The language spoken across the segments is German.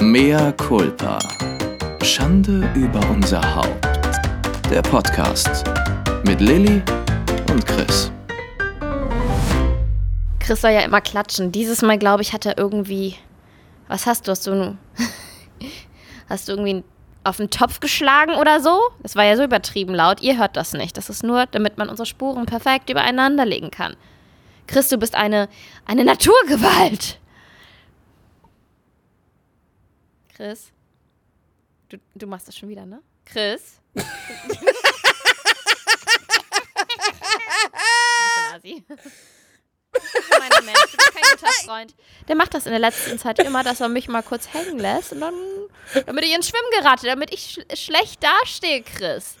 Mea culpa. Schande über unser Haupt. Der Podcast mit Lilly und Chris. Chris soll ja immer klatschen. Dieses Mal, glaube ich, hat er irgendwie. Was hast du? Hast du, hast du irgendwie auf den Topf geschlagen oder so? Das war ja so übertrieben laut. Ihr hört das nicht. Das ist nur, damit man unsere Spuren perfekt übereinander legen kann. Chris, du bist eine, eine Naturgewalt. Chris? Du, du machst das schon wieder, ne? Chris? Asi. Meine Mensch, du bist kein guter Freund. Der macht das in der letzten Zeit immer, dass er mich mal kurz hängen lässt und dann, damit ich ins Schwimmen gerate, damit ich sch schlecht dastehe, Chris.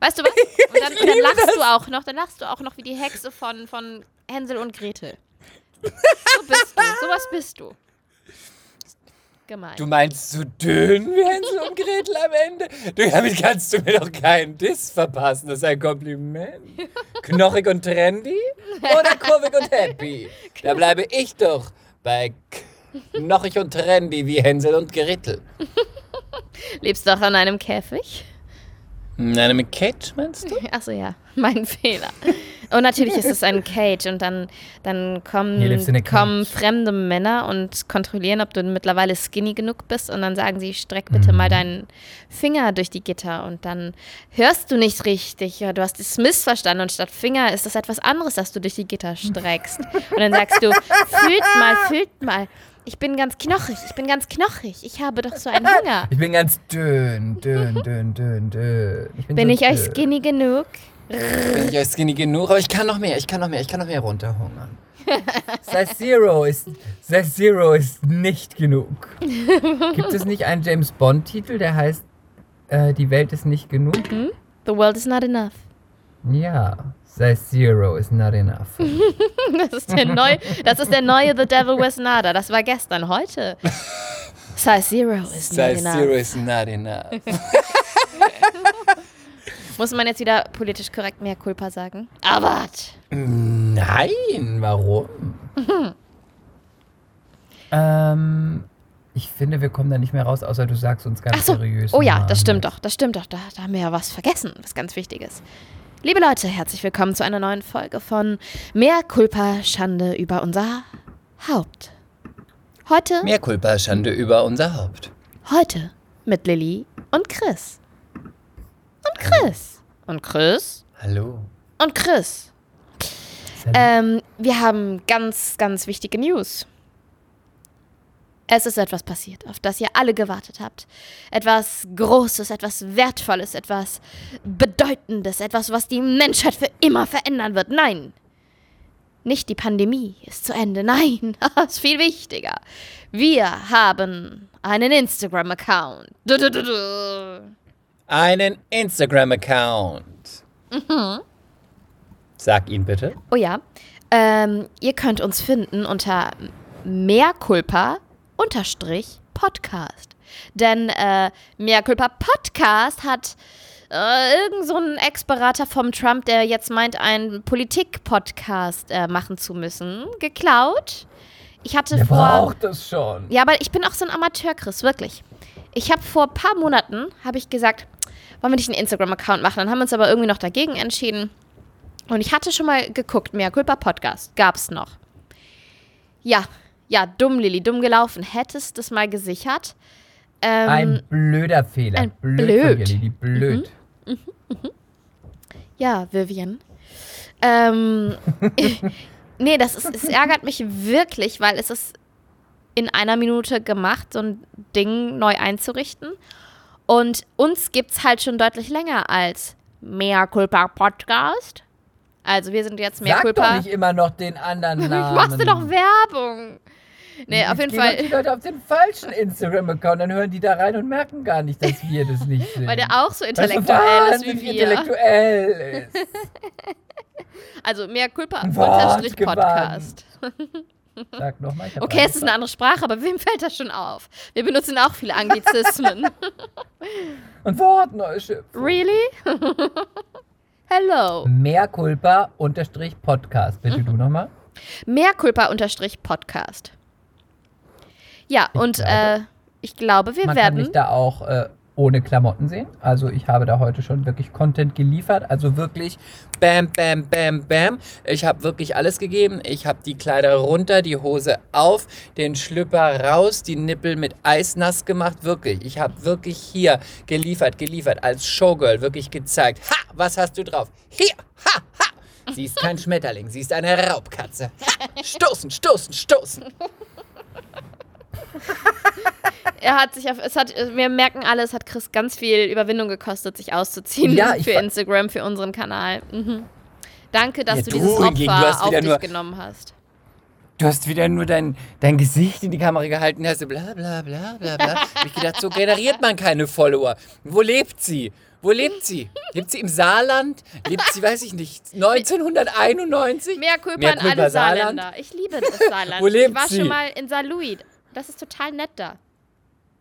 Weißt du was? Und dann, dann lachst du auch noch, dann lachst du auch noch wie die Hexe von, von Hänsel und Gretel. So bist du, sowas bist du. Gemein. Du meinst so dünn wie Hänsel und Gretel am Ende? Du, damit kannst du mir doch keinen Diss verpassen. Das ist ein Kompliment. Knochig und trendy oder kurvig und happy? Da bleibe ich doch bei knochig und trendy wie Hänsel und Gretel. Lebst du auch an einem Käfig? In einem Cage, meinst du? Achso, ja, mein Fehler. Und natürlich ist es ein Cage und dann, dann kommen, kommen fremde Männer und kontrollieren, ob du mittlerweile skinny genug bist und dann sagen sie, streck bitte mal deinen Finger durch die Gitter und dann hörst du nicht richtig. Ja, du hast es missverstanden und statt Finger ist das etwas anderes, das du durch die Gitter streckst. Und dann sagst du, fühlt mal, fühlt mal. Ich bin ganz knochig, ich bin ganz knochig. Ich habe doch so einen Hunger. Ich bin ganz dünn, dünn, dünn, dünn, dünn. Ich Bin so ich euch dünn. skinny genug? Bin ich euch skinny genug? Aber ich kann noch mehr, ich kann noch mehr, ich kann noch mehr runterhungern. Size Zero ist, Size Zero ist nicht genug. Gibt es nicht einen James Bond-Titel, der heißt äh, Die Welt ist nicht genug? The world is not enough. Ja, Size Zero is not enough. Das ist der neue, das ist der neue The Devil Wears Nada. Das war gestern, heute. Size Zero is not Size enough. Zero is not enough. Muss man jetzt wieder politisch korrekt mehr Culpa sagen? Aber Nein, warum? ähm, ich finde, wir kommen da nicht mehr raus, außer du sagst uns ganz Ach so. seriös. Oh ja, das stimmt doch. Das stimmt doch. Da, da haben wir ja was vergessen, was ganz Wichtiges. Liebe Leute, herzlich willkommen zu einer neuen Folge von Mehr Culpa, Schande über unser Haupt. Heute, Mehr Kulpa, Schande über unser Haupt. heute mit Lilly und Chris. Und Chris. Und Chris. Hallo. Und Chris. Ähm, wir haben ganz, ganz wichtige News. Es ist etwas passiert, auf das ihr alle gewartet habt. Etwas Großes, etwas Wertvolles, etwas Bedeutendes, etwas, was die Menschheit für immer verändern wird. Nein, nicht die Pandemie ist zu Ende. Nein, das ist viel wichtiger. Wir haben einen Instagram-Account. Einen Instagram-Account. Sag ihn bitte. Oh ja. Ähm, ihr könnt uns finden unter Mehrculpa unterstrich Podcast. Denn äh, Mehrculpa Podcast hat äh, irgend so ein Ex-Berater vom Trump, der jetzt meint, einen Politik-Podcast äh, machen zu müssen, geklaut. Ich hatte Der vor. braucht das schon. Ja, aber ich bin auch so ein Amateur, Chris, wirklich. Ich habe vor ein paar Monaten, habe ich gesagt, wollen wir nicht einen Instagram-Account machen? Dann haben wir uns aber irgendwie noch dagegen entschieden. Und ich hatte schon mal geguckt, mehr Culpa Podcast gab's noch. Ja, ja, dumm, Lilly, dumm gelaufen. Hättest das mal gesichert. Ähm, Ein blöder Fehler. ein blöd. blöd. Dir, Lili, blöd. Ja, Vivian. Ähm, nee, das ist, es ärgert mich wirklich, weil es ist in einer Minute gemacht, so ein Ding neu einzurichten. Und uns gibt es halt schon deutlich länger als Mea Culpa Podcast. Also wir sind jetzt Mea Sag Culpa. doch nicht immer noch den anderen Namen. Machst du doch Werbung. Nee, auf Jetzt jeden doch Die Fall, Leute auf den falschen Instagram-Account, dann hören die da rein und merken gar nicht, dass wir das nicht sind. weil der auch so intellektuell ist wie wir. intellektuell ist. Also Mea Culpa Unterstrich Podcast. Sag nochmal. Okay, es ist eine andere Sprache, aber wem fällt das schon auf? Wir benutzen auch viele Anglizismen. Und Wortneuschöpfung. really? Hello. Mehr Culpa unterstrich Podcast. Bitte du nochmal. Mehrkulpa Ja, und glaube, äh, ich glaube, wir Man kann werden. mich da auch äh, ohne Klamotten sehen. Also ich habe da heute schon wirklich Content geliefert. Also wirklich Bam, bam, bam, bam. Ich habe wirklich alles gegeben. Ich habe die Kleider runter, die Hose auf, den Schlüpper raus, die Nippel mit Eis nass gemacht. Wirklich. Ich habe wirklich hier geliefert, geliefert, als Showgirl wirklich gezeigt. Ha, was hast du drauf? Hier, ha, ha. Sie ist kein Schmetterling, sie ist eine Raubkatze. Ha, stoßen, stoßen, stoßen. Er hat sich auf, es hat, wir merken alle, es hat Chris ganz viel Überwindung gekostet, sich auszuziehen Ja, für Instagram, für unseren Kanal. Mhm. Danke, dass Ja, du du dieses Opfer du hast auf dich nur- genommen hast. Du hast wieder nur dein, dein Gesicht in die Kamera gehalten, hast du bla bla bla bla bla. Ich gedacht, so generiert man keine Follower. Wo lebt sie? Wo lebt sie? Lebt sie im Saarland? Lebt sie, weiß ich nicht, 1991? Mehr Kulpa an alle? Saarländer. Ich liebe das Saarland. Wo lebt ich war sie? schon mal in Saarlouis. Das ist total nett da.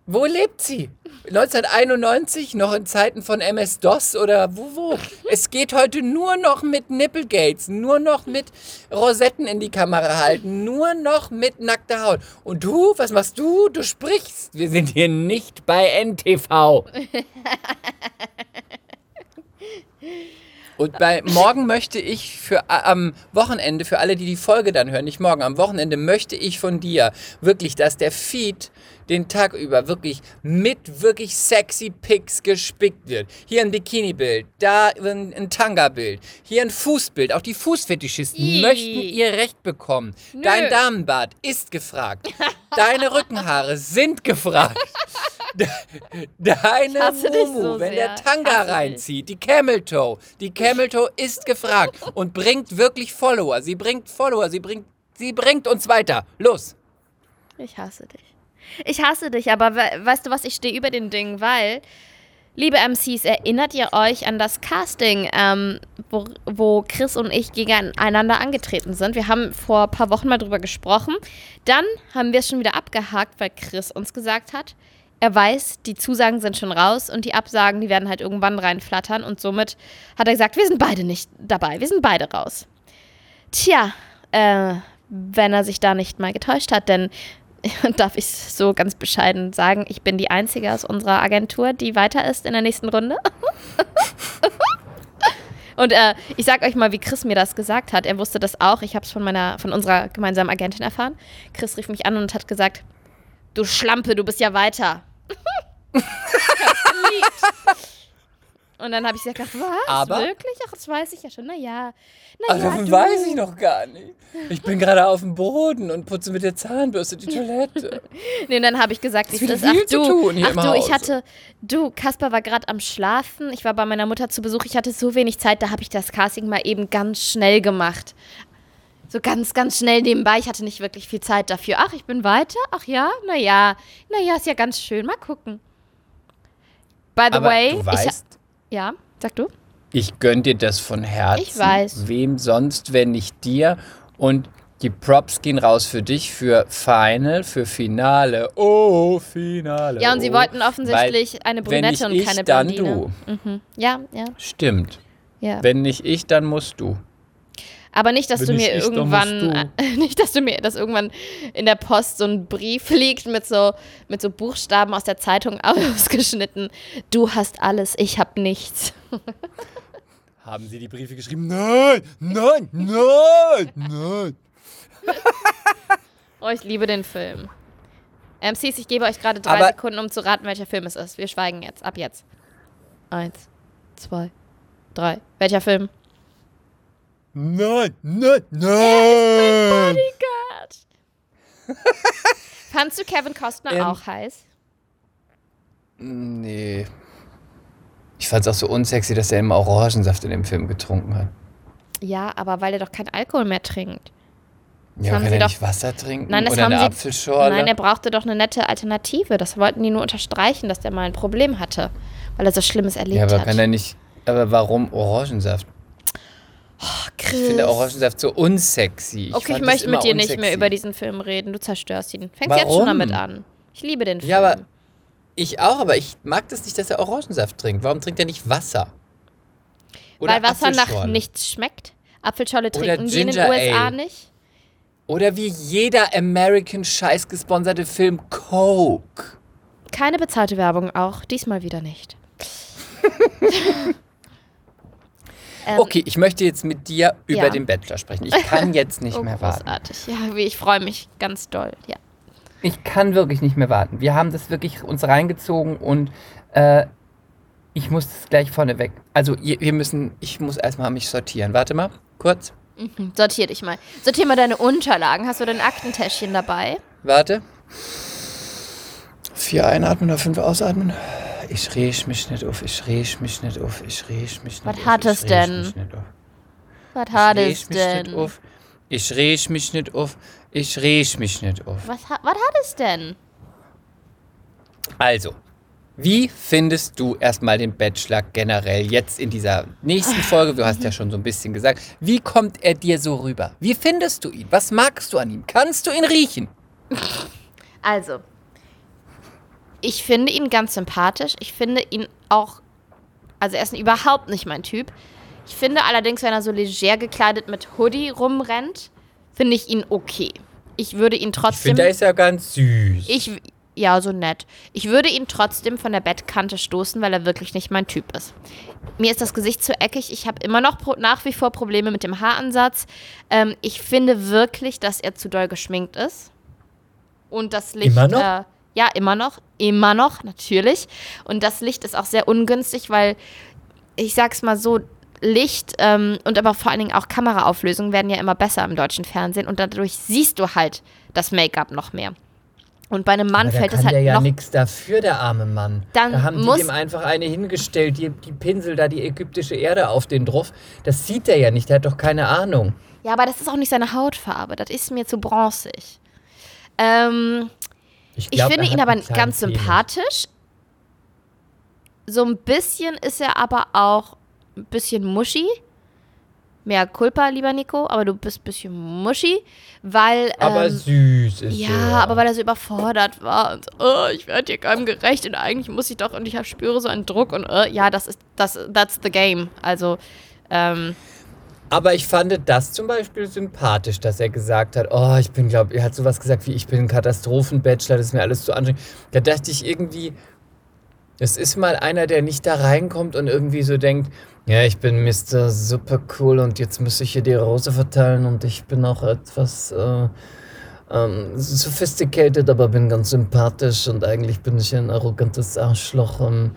Wo lebt sie? 1991, noch in Zeiten von MS-DOS oder wo, wo? Es geht heute nur noch mit Nipplegates, nur noch mit Rosetten in die Kamera halten, nur noch mit nackter Haut. Und du, was machst du? Du sprichst. Wir sind hier nicht bei NTV. Und bei morgen möchte ich für äh, am Wochenende, für alle, die die Folge dann hören, nicht morgen, am Wochenende möchte ich von dir wirklich, dass der Feed den Tag über wirklich mit wirklich sexy Pics gespickt wird. Hier ein Bikini-Bild, da ein, ein Tanga-Bild, hier ein Fußbild. Auch die Fußfetischisten Ih. möchten ihr Recht bekommen. Dein Damenbart ist gefragt. Deine Rückenhaare sind gefragt. De- Deine Mumu, so wenn sehr. der Tanga reinzieht, die Camel Toe, die Camel Toe ist gefragt und bringt wirklich Follower. Sie bringt Follower, sie bringt, sie bringt uns weiter. Los. Ich hasse dich. Ich hasse dich, aber we weißt du was, ich stehe über den Ding, weil, liebe MCs, erinnert ihr euch an das Casting, ähm, wo, wo Chris und ich gegeneinander angetreten sind? Wir haben vor ein paar Wochen mal drüber gesprochen. Dann haben wir es schon wieder abgehakt, weil Chris uns gesagt hat, er weiß, die Zusagen sind schon raus und die Absagen, die werden halt irgendwann reinflattern und somit hat er gesagt, wir sind beide nicht dabei, wir sind beide raus. Tja, äh, wenn er sich da nicht mal getäuscht hat, denn darf ich so ganz bescheiden sagen, ich bin die Einzige aus unserer Agentur, die weiter ist in der nächsten Runde. Und äh, ich sag euch mal, wie Chris mir das gesagt hat. Er wusste das auch. Ich habe es von meiner, von unserer gemeinsamen Agentin erfahren. Chris rief mich an und hat gesagt: Du Schlampe, du bist ja weiter. Ich. Und dann habe ich gesagt, was? Aber- Wirklich? Ach, das weiß ich ja schon. Naja. Ach, Naja, davon du. weiß ich noch gar nicht. Ich bin gerade auf dem Boden und putze mit der Zahnbürste die Toilette. Nee, und dann habe ich gesagt, es wieder ist. Ach du, tun hier ach du, ich Haus. hatte, du, Kasper war gerade am Schlafen. Ich war bei meiner Mutter zu Besuch. Ich hatte so wenig Zeit, da habe ich das Casting mal eben ganz schnell gemacht. So ganz, ganz schnell nebenbei. Ich hatte nicht wirklich viel Zeit dafür. Ach, ich bin weiter? Ach ja? Naja. Naja, ist ja ganz schön. Mal gucken. By the Aber way, du ich, weißt, ja, sag du? ich gönn dir das von Herzen. Ich weiß. Wem sonst, wenn nicht dir. Und die Props gehen raus für dich, für Final, für Finale. Oh, Finale. Ja, und sie oh. wollten offensichtlich eine wenn nicht Brünette und ich, keine dann Blondine. Mhm. Ja, ja, Stimmt. ja. Wenn nicht ich, dann musst du. Aber nicht, dass Wenn du mir ich, irgendwann, nicht, dass du mir, dass irgendwann in der Post so ein Brief liegt mit so, mit so Buchstaben aus der Zeitung ausgeschnitten. Du hast alles, ich hab nichts. Haben sie die Briefe geschrieben? Nein, nein, nein, nein. Oh, ich liebe den Film. MCs, ich gebe euch gerade drei Aber- Sekunden, um zu raten, welcher Film es ist. Wir schweigen jetzt, ab jetzt. Eins, zwei, drei. Welcher Film? Nein, nein, nein. Gott. Fandst du Kevin Costner Ähm, auch heiß? Nee. Ich fand's auch so unsexy, dass er immer Orangensaft in dem Film getrunken hat. Ja, aber weil er doch kein Alkohol mehr trinkt. Ja, haben kann sie er doch- nicht Wasser trinken? Nein, das Oder haben eine sie- Apfelschorle? Nein, er brauchte doch eine nette Alternative. Das wollten die nur unterstreichen, dass der mal ein Problem hatte, weil er so Schlimmes erlebt ja, aber hat. kann er nicht... Aber warum Orangensaft? Chris. Ich finde Orangensaft so unsexy. okay, ich fand das möchte mit dir nicht mehr unsexy. über diesen Film reden. Du zerstörst ihn. Fängst jetzt schon Warum? damit an. Ich liebe den Film. Ja, aber ich auch, aber ich mag das nicht, dass er Orangensaft trinkt. Warum trinkt er nicht Wasser? Oder weil Wasser nach nichts schmeckt. Apfelschorle Oder trinken die in den USA Ale. nicht. Oder wie jeder American Scheiß gesponserte Film Coke. Keine bezahlte Werbung auch, diesmal wieder nicht. Ähm, Okay, ich möchte jetzt mit dir über Ja. den Bachelor sprechen. Ich kann jetzt nicht oh, mehr warten. großartig. Ja, wie- ich freue mich ganz doll. Ja. Ich kann wirklich nicht mehr warten. Wir haben das wirklich uns reingezogen und äh, ich muss das gleich vorneweg. Also, ihr- wir müssen, ich muss erstmal mich sortieren. Warte mal, kurz. Mhm. Sortier dich mal. Sortier mal deine Unterlagen. Hast du dein Aktentäschchen dabei? Warte. Vier einatmen oder fünf ausatmen. Ich riech mich nicht auf, ich riech mich nicht auf, ich riech mich nicht Was auf. hat ich es denn? Was hat es riech mich nicht denn? auf. Ich riech mich nicht auf. Ich riech mich nicht auf. Was, ha was hat es denn? Also, wie findest du erstmal den Bachelor generell jetzt in dieser nächsten Folge? Du hast ja schon so ein bisschen gesagt. Wie kommt er dir so rüber? Wie findest du ihn? Was magst du an ihm? Kannst du ihn riechen? Also, ich finde ihn ganz sympathisch. Ich finde ihn auch, also er ist überhaupt nicht mein Typ. Ich finde allerdings, wenn er so leger gekleidet mit Hoodie rumrennt, finde ich ihn okay. Ich würde ihn Ich trotzdem. finde, er ist ja ganz süß. Ich, ja, so nett. Ich würde ihn trotzdem von der Bettkante stoßen, weil er wirklich nicht mein Typ ist. Mir ist das Gesicht zu eckig. Ich habe immer noch nach wie vor Probleme mit dem Haaransatz. Ähm, ich finde wirklich, dass er zu doll geschminkt ist. Und das Licht. Immer noch? Äh, ja, immer noch. Immer noch, natürlich. Und das Licht ist auch sehr ungünstig, weil ich sag's mal so, Licht ähm, und aber vor allen Dingen auch Kameraauflösung werden ja immer besser im deutschen Fernsehen und dadurch siehst du halt das Make-up noch mehr. Und bei einem Mann fällt kann es halt der ja noch. nichts dafür, der arme Mann. Dann da haben die ihm einfach eine hingestellt, die, die Pinsel da die ägyptische Erde auf den drauf. Das sieht er ja nicht, der hat doch keine Ahnung. Ja, aber das ist auch nicht seine Hautfarbe. Das ist mir zu bronzig. Ähm, ich glaub, finde er ihn aber ganz Penis. sympathisch. So ein bisschen ist er aber auch ein bisschen muschi. Mehr Culpa, lieber Nico, aber du bist ein bisschen muschi, weil. Aber ähm, süß ist Ja, er. aber weil er so überfordert war und so, oh, ich werde hier keinem gerecht und eigentlich muss ich doch und ich spüre so einen Druck und äh, ja, das ist das that's the game. Also ähm, Aber ich fand das zum Beispiel sympathisch, dass er gesagt hat, oh, ich bin, glaube er hat sowas gesagt wie, ich bin ein Katastrophenbachelor, das ist mir alles zu anstrengend. Da dachte ich irgendwie, das ist mal einer, der nicht da reinkommt und irgendwie so denkt, ja, ich bin Mr. Super cool und jetzt muss ich hier die Rose verteilen und ich bin auch etwas äh, ähm, sophisticated, aber bin ganz sympathisch und eigentlich bin ich ein arrogantes Arschloch. Ähm,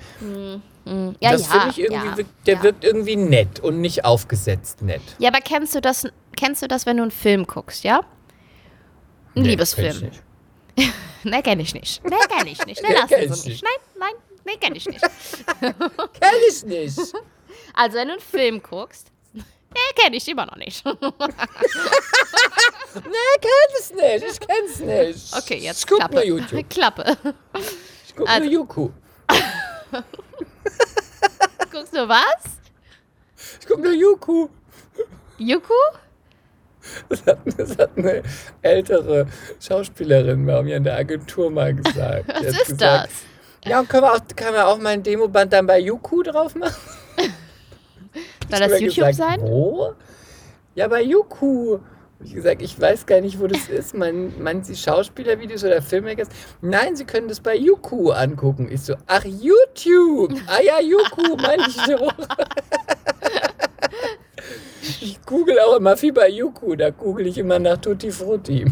mh, ja, das ja, finde ich irgendwie, ja, wirkt- der ja. wirkt irgendwie nett und nicht aufgesetzt nett. Ja, aber kennst du das kennst du das, wenn du einen Film guckst, ja? Ein Nee, Liebesfilm. nicht. Nee, kenn ich nicht. Nee, kenn ich nicht. Sie ich mich. nicht. Nein, nein, nee, kenn ich nicht. Kenn ich nicht. Also, wenn du einen Film guckst, nee, kenn ich immer noch nicht. Nee, kenn es nicht. Ich kenn's nicht. Okay, jetzt Ich guck Klappe. nur YouTube. Klappe. Ich guck Also- nur Yuku. Guckst du was? Ich guck nur Yuku. Yuku? Das hat, das hat eine ältere Schauspielerin bei mir in der Agentur mal gesagt. Was ist gesagt, das? Ja, können wir, auch, können wir auch mal ein Demoband dann bei Yuku drauf machen? Soll das YouTube gesagt, sein? Wo? Ja, bei Yuku. Ich gesagt, ich weiß gar nicht, wo das ist. Meinen meinen Sie Schauspielervideos oder Filmmakers? Nein, Sie können das bei Yuku angucken. Ich so, ach, YouTube. Ah ja, Yuku, meine ich doch. Ich google auch immer viel bei Yuku. Da google ich immer nach Tutti Frutti.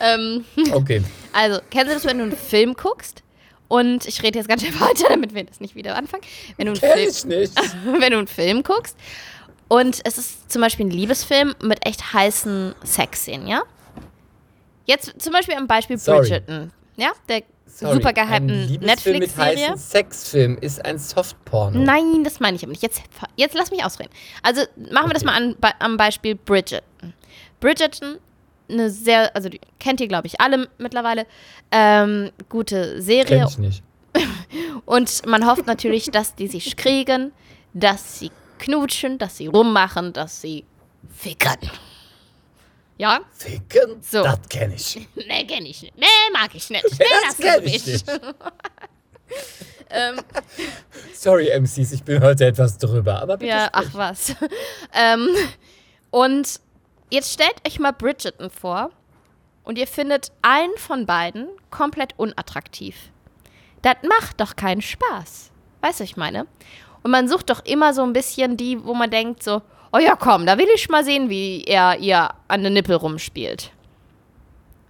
Ähm, Okay. also, kennst du das, wenn du einen Film guckst? Und ich rede jetzt ganz schnell weiter, damit wir das nicht wieder anfangen. Wenn du einen Film, ich nicht. wenn du einen Film guckst und es ist zum Beispiel ein Liebesfilm mit echt heißen Sexszenen, ja? Jetzt zum Beispiel am Beispiel Sorry. Bridgerton, ja? Der Sorry, super gehypten Liebesfilm mit Netflix-Serie. heißen Sexfilm ist ein Softporno. Nein, das meine ich aber nicht. Jetzt, jetzt lass mich ausreden. Also machen wir das Okay. mal an, bei, am Beispiel Bridgerton. Bridgerton, eine sehr, also die kennt ihr, glaube ich, alle mittlerweile. Ähm, gute Serie. Kenn ich nicht. Und man hofft natürlich, dass die sich kriegen, dass sie knutschen, dass sie rummachen, dass sie ficken. Ja? Ficken? So. Das kenn ich. Nee, kenn ich nicht. Nee, mag ich nicht. Nee, Das lass kenn ich nicht. ähm, Sorry, MCs, ich bin heute etwas drüber. Aber bitte Ja, ach sprich. was. ähm, und Jetzt stellt euch mal Bridgerton vor und ihr findet einen von beiden komplett unattraktiv. Das macht doch keinen Spaß. Weißt du, was ich meine? Und man sucht doch immer so ein bisschen die, wo man denkt so, oh ja, komm, da will ich mal sehen, wie er ihr an den Nippel rumspielt.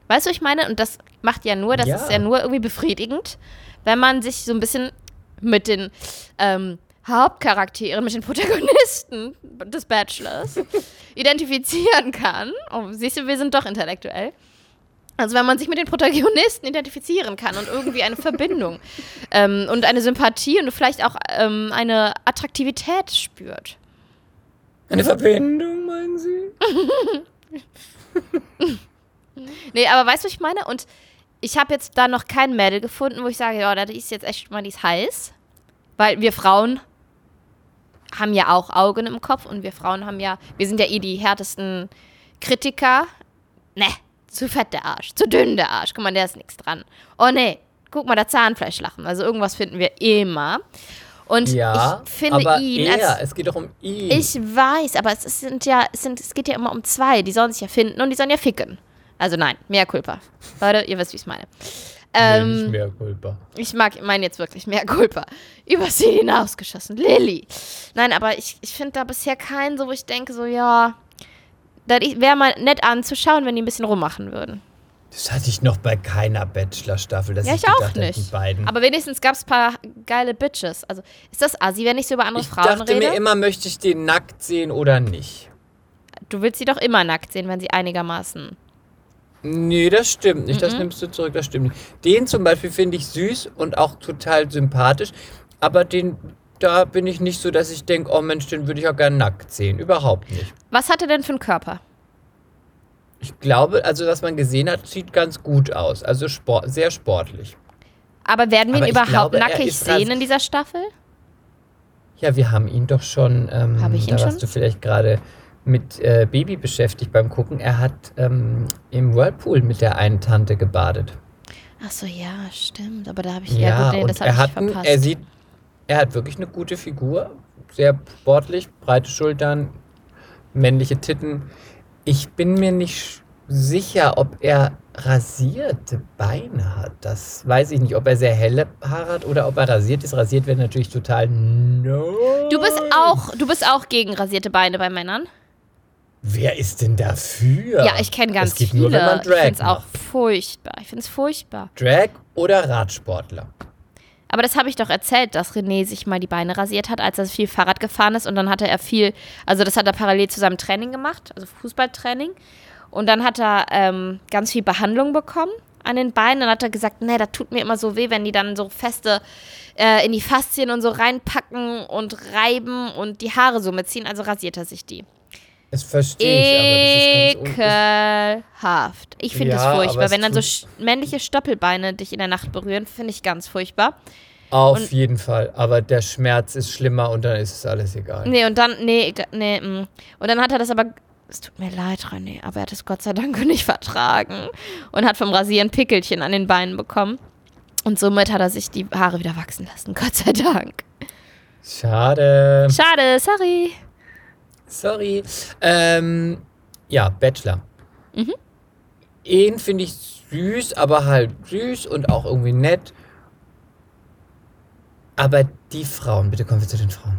Weißt du, was ich meine? Und das macht ja nur, das Ja. ist ja nur irgendwie befriedigend, wenn man sich so ein bisschen mit den ähm, Hauptcharakteren, mit den Protagonisten des Bachelors identifizieren kann. Oh, siehst du, wir sind doch intellektuell. Also wenn man sich mit den Protagonisten identifizieren kann und irgendwie eine Verbindung ähm, und eine Sympathie und vielleicht auch ähm, eine Attraktivität spürt. Eine Verbindung, meinen Sie? Nee, aber weißt du, was ich meine? Und ich habe jetzt da noch kein Mädel gefunden, wo ich sage, ja, das ist jetzt echt mal, die ist heiß. Weil wir Frauen haben ja auch Augen im Kopf und wir Frauen haben ja, wir sind ja eh die härtesten Kritiker. Ne, zu fett der Arsch, zu dünn der Arsch. Guck mal, der ist nichts dran. Oh nee, guck mal, da Zahnfleischlachen. Also irgendwas finden wir immer. Und Ja, ich finde aber ihn er, als es geht doch um ihn. ich weiß, aber es sind ja, es, sind, es geht ja immer um zwei. Die sollen sich ja finden und die sollen ja ficken. Also nein, mehr Culpa. Leute, ihr wisst, wie ich es meine. nee, nicht Ähm, mehr Culpa. ich mag, meine jetzt wirklich mehr Culpa. Übers Ziel hinausgeschossen. Lilly. Nein, aber ich, ich finde da bisher keinen so, wo ich denke, so, ja, das wäre mal nett anzuschauen, wenn die ein bisschen rummachen würden. Das hatte ich noch bei keiner Bachelor-Staffel. Ja, ich gedacht auch nicht. beiden. Aber wenigstens gab es ein paar geile Bitches. Also, ist das assi, wenn ich so über andere ich Frauen dachte rede? mir immer, möchte ich den nackt sehen oder nicht? du willst sie doch immer nackt sehen, wenn sie einigermaßen Nee, das stimmt nicht. Mhm. Das nimmst du zurück, das stimmt nicht. Den zum Beispiel finde ich süß und auch total sympathisch. Aber den, da bin ich nicht so, dass ich denke, oh Mensch, den würde ich auch gerne nackt sehen. Überhaupt nicht. Was hat er denn für einen Körper? Ich glaube, also was man gesehen hat, sieht ganz gut aus. Also sport, sehr sportlich. Aber werden wir Aber ihn überhaupt glaube, nackig sehen in dieser Staffel? Ja, wir haben ihn doch schon. Ähm, Hab ich ihn da warst schon? du vielleicht gerade mit äh, Baby beschäftigt beim Gucken. Er hat ähm, im Whirlpool mit der einen Tante gebadet. Ach so, ja, stimmt. Aber da habe ich Ja, ja, gut, nee, das habe ich verpasst. er sieht, er hat wirklich eine gute Figur, sehr sportlich, breite Schultern, männliche Titten. Ich bin mir nicht sicher, ob er rasierte Beine hat. Das weiß ich nicht, ob er sehr helle Haare hat oder ob er rasiert ist. Rasiert wäre natürlich total no. du bist auch, du bist auch gegen rasierte Beine bei Männern? Wer ist denn dafür? Ja, ich kenne ganz das geht viele. Nur, wenn man ich Drag finde es auch furchtbar. Ich finde es furchtbar. Drag oder Radsportler? Aber das habe ich doch erzählt, dass René sich mal die Beine rasiert hat, als er viel Fahrrad gefahren ist. Und dann hatte er viel, also das hat er parallel zu seinem Training gemacht, also Fußballtraining. Und dann hat er ähm, ganz viel Behandlung bekommen an den Beinen. Dann hat er gesagt, nee, das tut mir immer so weh, wenn die dann so feste äh, in die Faszien und so reinpacken und reiben und die Haare so mitziehen. Also rasiert er sich die. Das verstehe ich, aber das ist ganz Ekelhaft. Ich finde Ja, das furchtbar. Wenn dann so männliche Stoppelbeine dich in der Nacht berühren, finde ich ganz furchtbar. Auf Und- jeden Fall. Aber der Schmerz ist schlimmer und dann ist es alles egal. Nee, und dann, nee, nee, mm. und dann hat er das aber, es tut mir leid, René, aber er hat es Gott sei Dank nicht vertragen und hat vom Rasieren Pickelchen an den Beinen bekommen. Und somit hat er sich die Haare wieder wachsen lassen, Gott sei Dank. Schade. Schade, sorry. Sorry. Ähm, ja, Bachelor. Mhm. Ihn finde ich süß, aber halt süß und auch irgendwie nett. Aber die Frauen, bitte kommen wir zu den Frauen.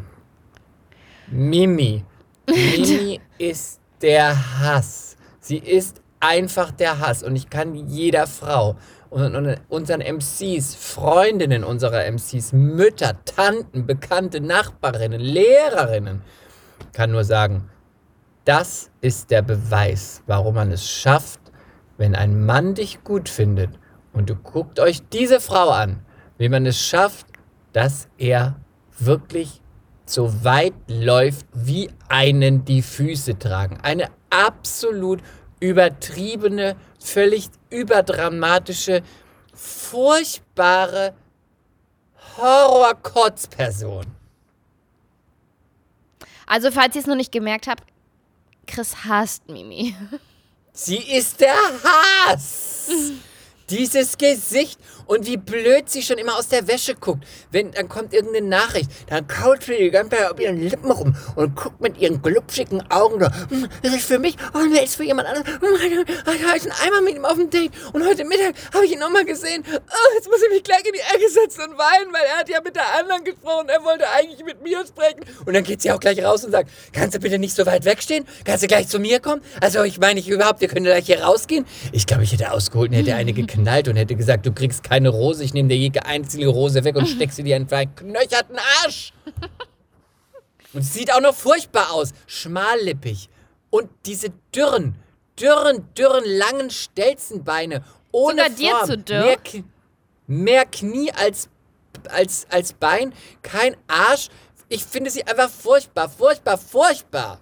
Mimi. Mimi ist der Hass. Sie ist einfach der Hass. Und ich kann jeder Frau und, unseren MCs, Freundinnen unserer MCs, Mütter, Tanten, bekannte Nachbarinnen, Lehrerinnen, kann nur sagen, das ist der Beweis, warum man es schafft, wenn ein Mann dich gut findet und du guckt euch diese Frau an, wie man es schafft, dass er wirklich so weit läuft, wie einen die Füße tragen. Eine absolut übertriebene, völlig überdramatische, furchtbare Horror-Kotz-Person. Also, falls ihr es noch nicht gemerkt habt, Chris hasst Mimi. Sie ist der Hass. Dieses Gesicht und wie blöd sie schon immer aus der Wäsche guckt. Wenn, dann kommt irgendeine Nachricht, dann kaut sie die ganze Zeit auf ihren Lippen rum und guckt mit ihren glubschigen Augen da. "Hm, Das ist für mich, oh, nee, ist für jemand anderes. Hm, Ich war schon einmal mit ihm auf dem Date und heute Mittag habe ich ihn nochmal gesehen. Oh, jetzt muss ich mich gleich in die Ecke setzen und weinen, weil er hat ja mit der anderen gesprochen. Er wollte eigentlich mit mir sprechen. Und dann geht sie auch gleich raus und sagt, kannst du bitte nicht so weit wegstehen? Kannst du gleich zu mir kommen? Also ich meine ich überhaupt, wir können gleich hier rausgehen. Ich glaube, ich hätte ausgeholt und hätte eine geknallt und hätte gesagt, du kriegst keine Rose, ich nehme dir jede einzige Rose weg und steck sie dir in einen knöcherten Arsch. Und es sieht auch noch furchtbar aus. Schmallippig. Und diese dürren, dürren, dürren, langen Stelzenbeine. Ohne Sogar dir Form. zu dürr? Mehr, mehr Knie als, als, als Bein. Kein Arsch. Ich finde sie einfach furchtbar, furchtbar, furchtbar.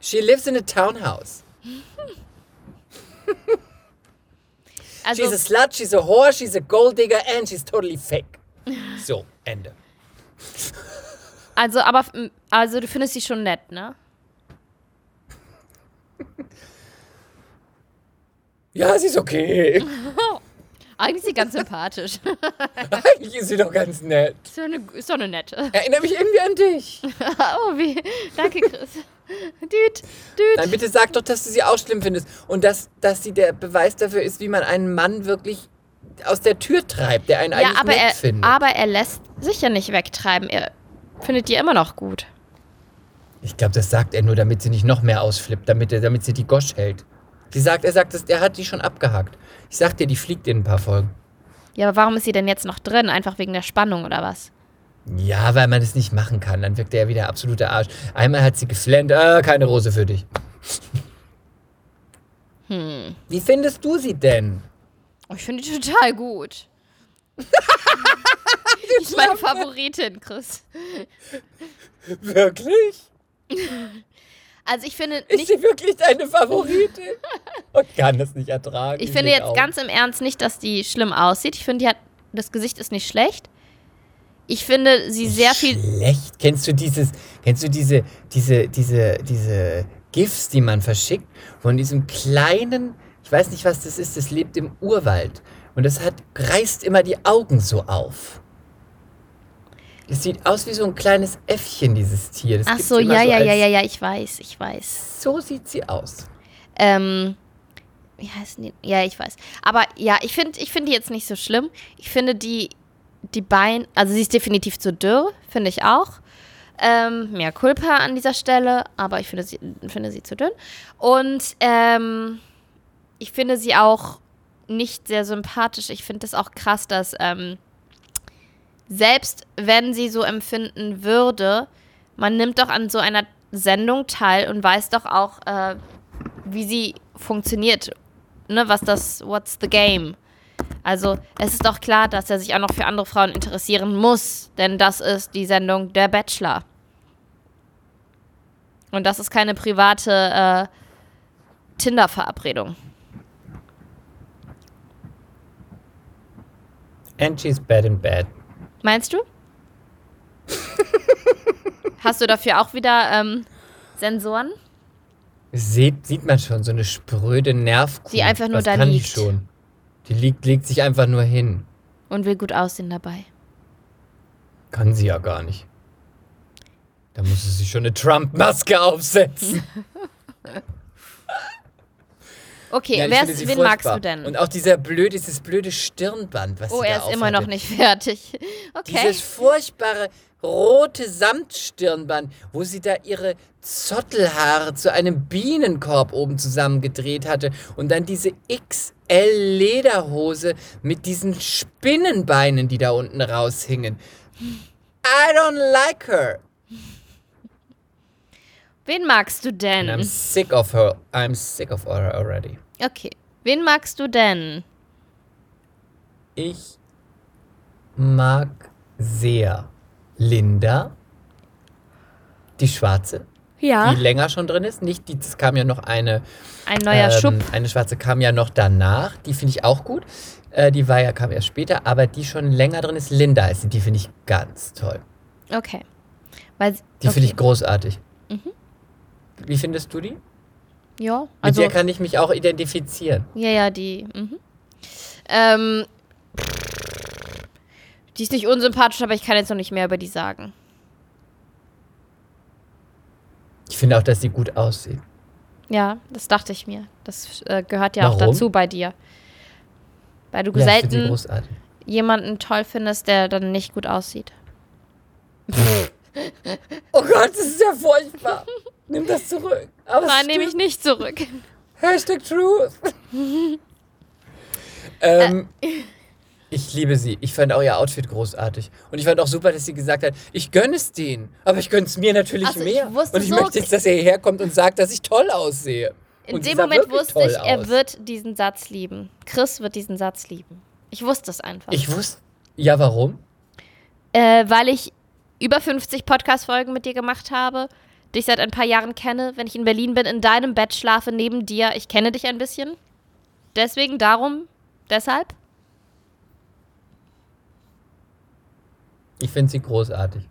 She lives in a townhouse. Also, she's a slut, she's a whore, she's a gold digger and she's totally fake. So, Ende. also, aber, mm, also du findest sie schon nett, ne? Ja, sie ist okay. Eigentlich ist sie ganz sympathisch. Eigentlich ist sie doch ganz nett. ist, doch eine, ist doch eine nette. Erinnere mich irgendwie an dich. Oh, wie. Danke, Chris. Düt, düt. Nein, bitte sag doch, dass du sie auch schlimm findest. Und dass, dass sie der Beweis dafür ist, wie man einen Mann wirklich aus der Tür treibt, der einen Ja, eigentlich aber nett er, findet. aber er lässt sich ja nicht wegtreiben. Er findet die immer noch gut. ich glaube, das sagt er nur, damit sie nicht noch mehr ausflippt, damit, er, damit sie die Gosch hält. Sie sagt, er sagt, er hat die schon abgehakt. Ich sag dir, die fliegt in ein paar Folgen. Ja, aber warum ist sie denn jetzt noch drin? Einfach wegen der Spannung oder was? Ja, weil man es nicht machen kann. Dann wirkt er ja wieder absoluter Arsch. Einmal hat sie geflennt, ah, keine Rose für dich. Hm. Wie findest du sie denn? Oh, ich finde die total gut. die ist meine Favoritin, Chris. Wirklich? Also ich finde Ist nicht, sie wirklich deine Favoritin? Und kann das nicht ertragen. ich finde jetzt Blickaugen. ganz im Ernst nicht, dass die schlimm aussieht. Ich finde, die hat, das Gesicht ist nicht schlecht. Ich finde sie sehr viel. Schlecht. Kennst du dieses, kennst du diese, diese, diese, diese GIFs, die man verschickt, von diesem kleinen, ich weiß nicht, was das ist, das lebt im Urwald. Und das hat, reißt immer die Augen so auf. Es sieht aus wie so ein kleines Äffchen, dieses Tier. Das Ach so, ja, ja, ja, ja, ja, ich weiß, ich weiß. So sieht sie aus. Ähm, wie heißen die? Ja, ich weiß. Aber ja, ich finde ich find die jetzt nicht so schlimm. Ich finde die, die Beine, also sie ist definitiv zu dürr, finde ich auch. Ähm, mehr Culpa an dieser Stelle, aber ich finde sie, finde sie zu dünn. Und ähm, ich finde sie auch nicht sehr sympathisch. Ich finde es auch krass, dass ähm, selbst wenn sie so empfinden würde, man nimmt doch an so einer Sendung teil und weiß doch auch, äh, wie sie funktioniert. Ne, was das, what's the game? Also, es ist doch klar, dass er sich auch noch für andere Frauen interessieren muss, denn das ist die Sendung Der Bachelor. Und das ist keine private äh, Tinder-Verabredung. And she's bad in bed. Meinst du? Hast du dafür auch wieder ähm, Sensoren? Sieht, sieht man schon, so eine spröde Nervkuh. Die einfach nur Was da kann liegt. Die schon. Die liegt, legt sich einfach nur hin. Und will gut aussehen dabei. Kann sie ja gar nicht. Da muss sie sich schon eine Trump-Maske aufsetzen. Okay, Ja, wen furchtbar. magst du denn? Und auch dieser blöde, dieses blöde Stirnband, was oh, er ist immer noch nicht fertig. Okay. Dieses furchtbare rote Samtstirnband, wo sie da ihre Zottelhaare zu einem Bienenkorb oben zusammengedreht hatte und dann diese XL-Lederhose mit diesen Spinnenbeinen, die da unten raushingen. I don't like her. Wen magst du And denn? I'm sick of her. I'm sick of her already. Okay. Wen magst du denn? Ich mag sehr Linda, die Schwarze, Ja. die länger schon drin ist. Nicht, die, es kam ja noch eine. Ein neuer ähm, Schub. Eine Schwarze kam ja noch danach. Die finde ich auch gut. Äh, die war ja, kam erst später, aber die schon länger drin ist, Linda ist. sie. Die finde ich ganz toll. Okay. Weil, Die okay. Mhm. finde ich großartig. Wie findest du die? Ja, Mit also. der kann ich mich auch identifizieren. Ja, ja, die. Mhm. Ähm, die ist nicht unsympathisch, aber ich kann jetzt noch nicht mehr über die sagen. Ich finde auch, dass sie gut aussieht. Ja, das dachte ich mir. Das äh, gehört ja auch Warum? dazu bei dir. Weil du Ja, selten jemanden toll findest, der dann nicht gut aussieht. Oh Gott, das ist ja furchtbar. Nimm das zurück. Aber Nein, nehme ich nicht zurück. Hashtag Truth. ähm, ich liebe sie. Ich fand auch ihr Outfit großartig. Und ich fand auch super, dass sie gesagt hat, ich gönne es denen. Aber ich gönne es mir natürlich Also, ich mehr. wusste Und ich so- möchte jetzt, dass er hierher kommt und sagt, dass ich toll aussehe. In Und dem Moment wusste ich, er aus. wird diesen Satz lieben. Chris wird diesen Satz lieben. Ich wusste es einfach. Ich wusste. Ja, warum? äh, weil ich über 50 Podcast-Folgen mit dir gemacht habe, dich seit ein paar Jahren kenne, wenn ich in Berlin bin, in deinem Bett schlafe, neben dir. Ich kenne dich ein bisschen. Deswegen, darum, deshalb. Ich finde sie großartig.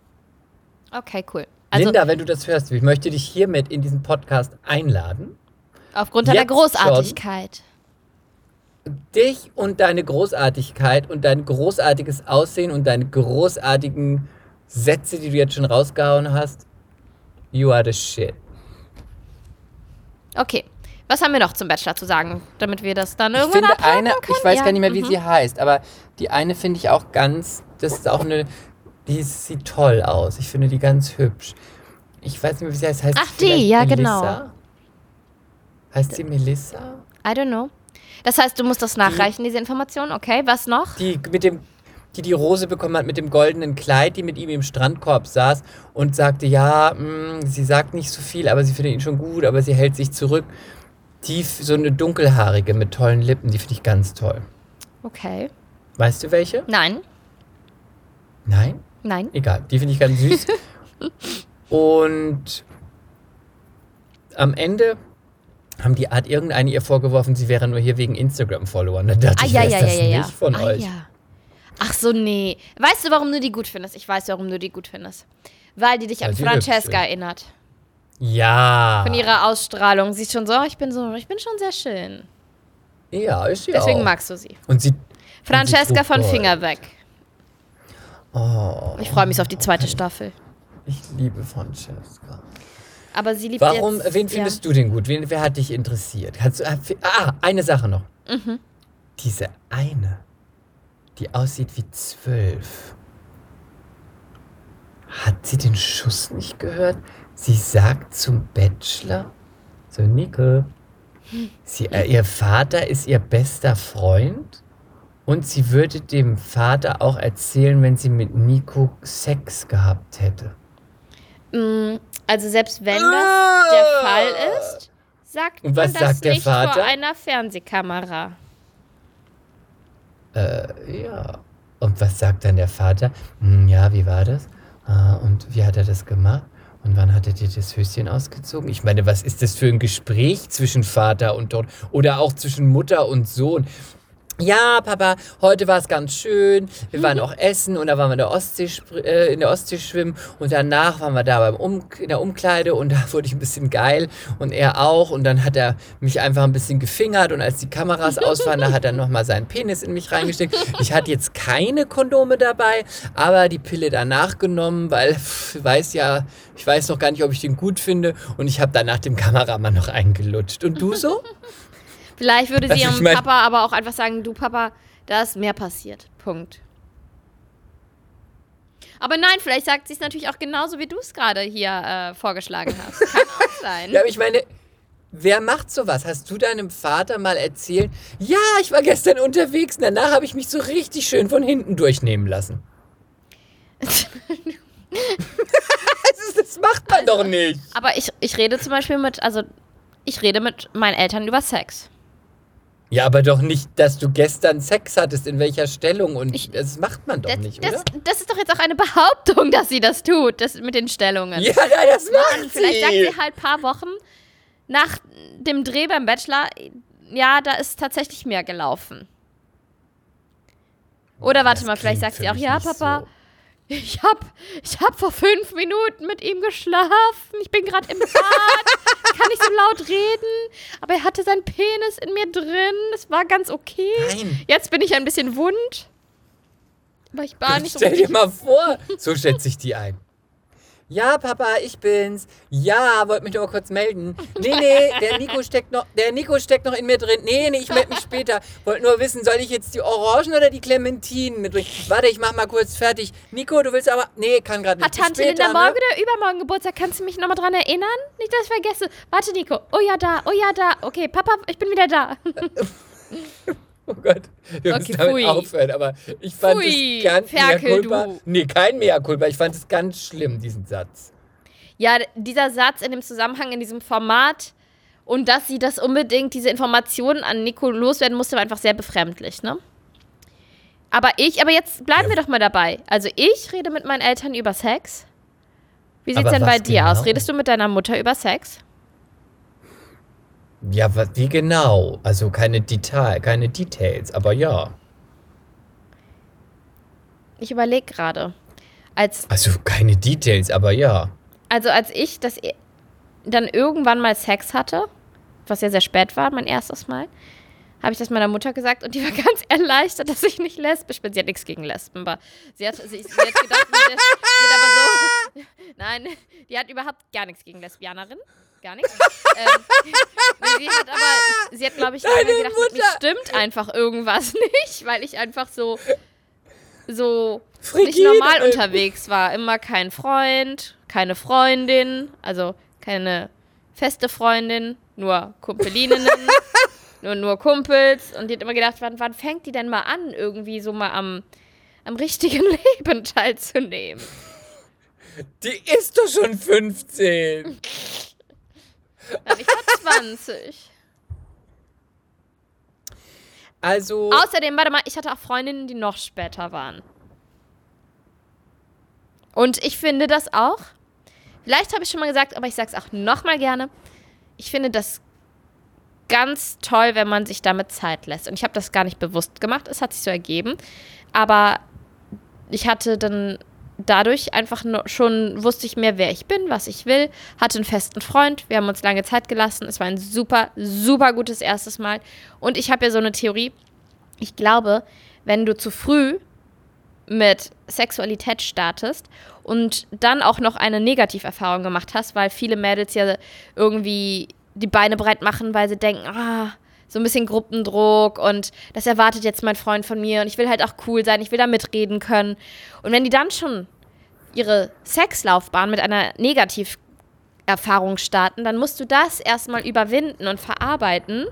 Okay, cool. Also Linda, wenn du das hörst, ich möchte dich hiermit in diesen Podcast einladen. aufgrund deiner Großartigkeit. dich und deine Großartigkeit und dein großartiges Aussehen und deine großartigen Sätze, die du jetzt schon rausgehauen hast. You are the shit. Okay. Was haben wir noch zum Bachelor zu sagen, damit wir das dann Ich irgendwann finde abhaken eine, können? ich weiß Ja, gar nicht mehr, wie mhm. sie heißt, aber die eine finde ich auch ganz, das ist auch eine, die sieht toll aus. Ich finde die ganz hübsch. Ich weiß nicht mehr, wie sie heißt. heißt Ach, die, ja, Melissa? genau. Heißt sie Melissa? I don't know. Das heißt, du musst das nachreichen, diese Information. Okay, was noch? Die mit dem, die die Rose bekommen hat mit dem goldenen Kleid, die mit ihm im Strandkorb saß und sagte, ja, mh, sie sagt nicht so viel, aber sie findet ihn schon gut, aber sie hält sich zurück. Die, f- so eine dunkelhaarige mit tollen Lippen, die finde ich ganz toll. Okay. Weißt du welche? Nein, Nein? Nein. Egal, die finde ich ganz süß. Und am Ende haben die Art irgendeine ihr vorgeworfen, sie wäre nur hier wegen Instagram-Followern. Da dachte Ah, ich, ja, ja, das ja, ja, nicht von ah, euch? Ja. Ach so, nee. Weißt du, warum du die gut findest? Ich weiß, warum du die gut findest. Weil die dich Weil an sie hübsch Francesca erinnert. Ja. Von ihrer Ausstrahlung. Sie ist schon so, ich bin so, ich bin schon sehr schön. Ja, ist sie Deswegen auch. magst du sie. Und sie. Francesca trug von Gold. Finger weg. Oh, Ich freue mich auf die zweite Staffel. ich liebe Francesca. Aber sie liebt Warum, jetzt, wen findest du denn gut? Wen, wer hat dich interessiert? Kannst du, ah, eine Sache noch. Mhm. Diese eine, die aussieht wie zwölf. Hat sie den Schuss nicht gehört? Sie sagt zum Bachelor, so Nico, sie, äh, ihr Vater ist ihr bester Freund und sie würde dem Vater auch erzählen, wenn sie mit Nico Sex gehabt hätte. Mm, Also selbst wenn das der Fall ist, sagt Und was man das sagt der nicht vor Vater? einer Fernsehkamera. Äh, ja. Und was sagt dann der Vater? Hm, ja, wie war das? Ah, und wie hat er das gemacht? Und wann hat er dir das Höschen ausgezogen? Ich meine, was ist das für ein Gespräch zwischen Vater und Sohn? Oder auch zwischen Mutter und Sohn? Ja, Papa, heute war es ganz schön. Wir waren auch essen und da waren wir in der Ostsee, äh, in der Ostsee schwimmen und danach waren wir da beim um in der Umkleide und da wurde ich ein bisschen geil und er auch und dann hat er mich einfach ein bisschen gefingert und als die Kameras aus waren, da hat er nochmal seinen Penis in mich reingesteckt. Ich hatte jetzt keine Kondome dabei, aber die Pille danach genommen, weil ich weiß ja, ich weiß noch gar nicht, ob ich den gut finde und ich habe danach dem Kameramann noch eingelutscht. Und du so? Vielleicht würde sie Also ihrem Papa aber auch einfach sagen, du Papa, da ist mehr passiert. Punkt. Aber nein, vielleicht sagt sie es natürlich auch genauso, wie du es gerade hier äh, vorgeschlagen hast. Kann auch sein. Ja, aber ich meine, wer macht sowas? Hast du deinem Vater mal erzählt? Ja, ich war gestern unterwegs und danach habe ich mich so richtig schön von hinten durchnehmen lassen. das, das macht man doch nicht. Aber ich, ich rede zum Beispiel mit, also ich rede mit meinen Eltern über Sex. Ja, aber doch nicht, dass du gestern Sex hattest, in welcher Stellung und Ich- das macht man doch Das, nicht, das, oder? das ist doch jetzt auch eine Behauptung, dass sie das tut, das mit den Stellungen. Ja, ja, das macht Vielleicht sagt sie. sie halt ein paar Wochen nach dem Dreh beim Bachelor, ja, da ist tatsächlich mehr gelaufen. Oder warte Das mal, vielleicht sagt sie auch, ja, Papa, so. Ich hab, ich hab vor fünf Minuten mit ihm geschlafen. Ich bin gerade im Bad. kann nicht so laut reden. Aber er hatte seinen Penis in mir drin. Es war ganz okay. Nein. Jetzt bin ich ein bisschen wund. Aber ich war nicht so Stell dir mal vor, so schätze ich die ein. Ja, Papa, ich bin's. Ja, wollte mich doch mal kurz melden. Nee, nee, der Nico steckt noch, der Nico steckt noch in mir drin. Nee, nee, ich melde mich später. Wollte nur wissen, soll ich jetzt die Orangen oder die Clementinen mit durch? Warte, ich mach mal kurz fertig. Nico, du willst aber. Nee, kann gerade nicht. Hat Tante später, Linda morgen ne? oder übermorgen Geburtstag? Kannst du mich nochmal dran erinnern? Nicht, dass ich vergesse. Warte, Nico. Oh ja, da. Oh ja, da. Okay, Papa, ich bin wieder da. Oh Gott, wir Okay, müssen damit pfui. aufhören, aber ich fand Pfui, es ganz Ferkel, culpa. du. Nee, kein mea culpa. Ich fand es ganz schlimm, diesen Satz. Ja, dieser Satz in dem Zusammenhang, in diesem Format und dass sie das unbedingt, diese Informationen an Nico loswerden musste, war einfach sehr befremdlich, ne? Aber ich, aber jetzt bleiben wir doch mal dabei. Also ich rede mit meinen Eltern über Sex. Wie sieht's Aber denn bei dir aus? genau? Redest du mit deiner Mutter über Sex? Ja, wie genau? Also keine Detail, keine Details, aber ja. Ich überlege gerade. Als, Also keine Details, aber ja. also als ich das e- dann irgendwann mal Sex hatte, was ja sehr spät war, mein erstes Mal, habe ich das meiner Mutter gesagt und die war ganz erleichtert, dass ich nicht lesbisch bin. Sie hat nichts gegen Lesben, aber sie hat, sie, sie hat gedacht, sie hat aber so, nein, die hat überhaupt gar nichts gegen Lesbianerinnen. Gar nichts. ähm, sie hat aber, sie hat, glaube ich, lange gedacht, mit mir stimmt einfach irgendwas nicht, weil ich einfach so, so nicht Frigide, normal ey. unterwegs war. Immer kein Freund, keine Freundin, also keine feste Freundin, nur Kumpelininnen, nur, nur Kumpels. Und die hat immer gedacht, wann, wann fängt die denn mal an, irgendwie so mal am, am richtigen Leben teilzunehmen? Die ist doch schon 15. Ja, ich war 20. Also, Außerdem, warte mal, ich hatte auch Freundinnen, die noch später waren. Und ich finde das auch, vielleicht habe ich schon mal gesagt, aber ich sage es auch nochmal gerne, ich finde das ganz toll, wenn man sich damit Zeit lässt. Und ich habe das gar nicht bewusst gemacht, es hat sich so ergeben. Aber ich hatte dann dadurch einfach schon, wusste ich mehr, wer ich bin, was ich will, hatte einen festen Freund, wir haben uns lange Zeit gelassen, es war ein super, super gutes erstes Mal. Und ich habe ja so eine Theorie, ich glaube, wenn du zu früh mit Sexualität startest und dann auch noch eine Negativerfahrung gemacht hast, weil viele Mädels ja irgendwie die Beine breit machen, weil sie denken, ah, so ein bisschen Gruppendruck und das erwartet jetzt mein Freund von mir und ich will halt auch cool sein, ich will da mitreden können. Und wenn die dann schon ihre Sexlaufbahn mit einer Negativerfahrung starten, dann musst du das erstmal überwinden und verarbeiten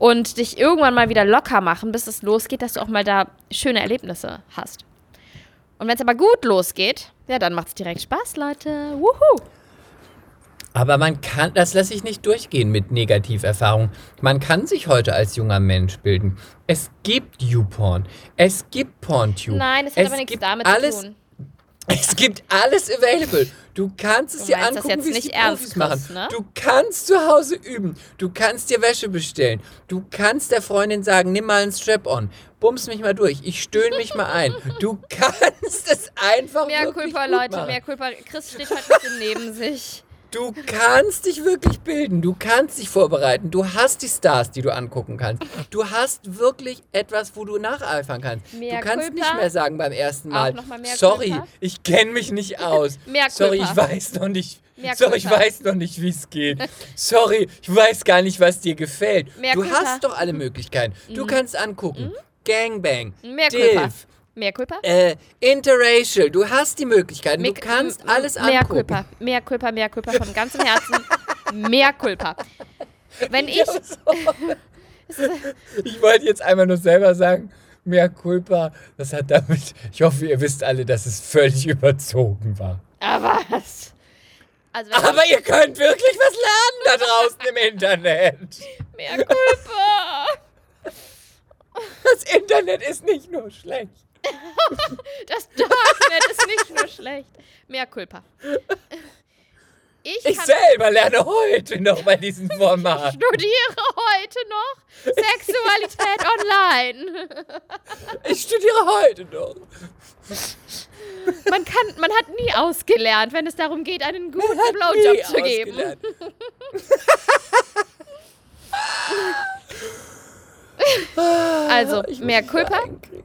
und dich irgendwann mal wieder locker machen, bis es losgeht, dass du auch mal da schöne Erlebnisse hast. Und wenn es aber gut losgeht, ja, dann macht es direkt Spaß, Leute. Wuhu! Aber man kann, das lasse ich nicht durchgehen mit Negativerfahrungen. Man kann sich heute als junger Mensch bilden. Es gibt YouPorn. Es gibt PornTube. Nein, das hat es aber nichts gibt damit alles, zu tun. Es gibt alles available. Du kannst es Du dir angucken, wie es die Profis machen. Ne? Du kannst zu Hause üben. Du kannst dir Wäsche bestellen. Du kannst der Freundin sagen, nimm mal einen Strap-on. Bums mich mal durch. Ich stöhne mich mal ein. Du kannst es einfach Mehr wirklich Kulpa, gut Leute, machen. mehr Kulpa. Chris steht halt ein bisschen neben sich. Du kannst dich wirklich bilden. Du kannst dich vorbereiten. Du hast die Stars, die du angucken kannst. Du hast wirklich etwas, wo du nacheifern kannst. Mehr du kannst Culpa. nicht mehr sagen beim ersten Mal, sorry, Culpa. ich kenne mich nicht aus. Sorry, ich weiß noch nicht. Mehr sorry, ich weiß noch nicht, wie es geht. Sorry, ich weiß gar nicht, was dir gefällt. Mehr du hast doch alle Möglichkeiten. Du kannst angucken. Gangbang. Mehr. Dilf. Mehr Kulpa? Äh, interracial, du hast die Möglichkeiten, du kannst alles Mehr angucken. Kulpa, mehr Kulpa, mehr Kulpa von ganzem Herzen. mehr Kulpa. Wenn ich. Ich wollte jetzt einmal nur selber sagen, mehr Culpa, das hat damit, ich hoffe, ihr wisst alle, dass es völlig überzogen war. Aber was? Also Aber ihr könnt wirklich was lernen da draußen im Internet. mehr Kulpa. Das Internet ist nicht nur schlecht. Das Darknet ist nicht nur schlecht. Mehr Kulpa. Ich, Ich selber lerne heute noch bei diesem Format. studiere heute noch Sexualität online. Ich studiere heute noch. Man, kann, man hat nie ausgelernt, wenn es darum geht, einen guten Blowjob zu geben. Also, Ich mehr Culpa einkriegen.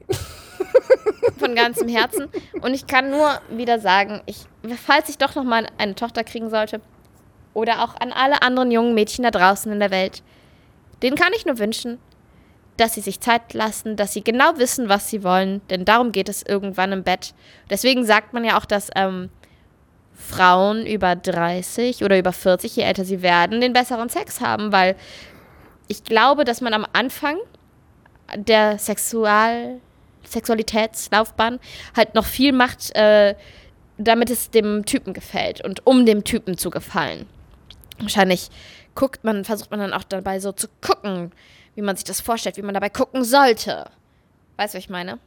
Von ganzem Herzen. Und ich kann nur wieder sagen, ich, falls ich doch noch mal eine Tochter kriegen sollte, oder auch an alle anderen jungen Mädchen da draußen in der Welt, denen kann ich nur wünschen, dass sie sich Zeit lassen, dass sie genau wissen, was sie wollen, denn darum geht es irgendwann im Bett. Deswegen sagt man ja auch, dass ähm, Frauen über 30 oder über 40, je älter sie werden, den besseren Sex haben, weil ich glaube, dass man am Anfang der Sexual Sexualitätslaufbahn halt noch viel macht, äh, damit es dem Typen gefällt und um dem Typen zu gefallen. Wahrscheinlich guckt man, versucht man dann auch dabei so zu gucken, wie man sich das vorstellt, wie man dabei gucken sollte. Weißt du, was ich meine?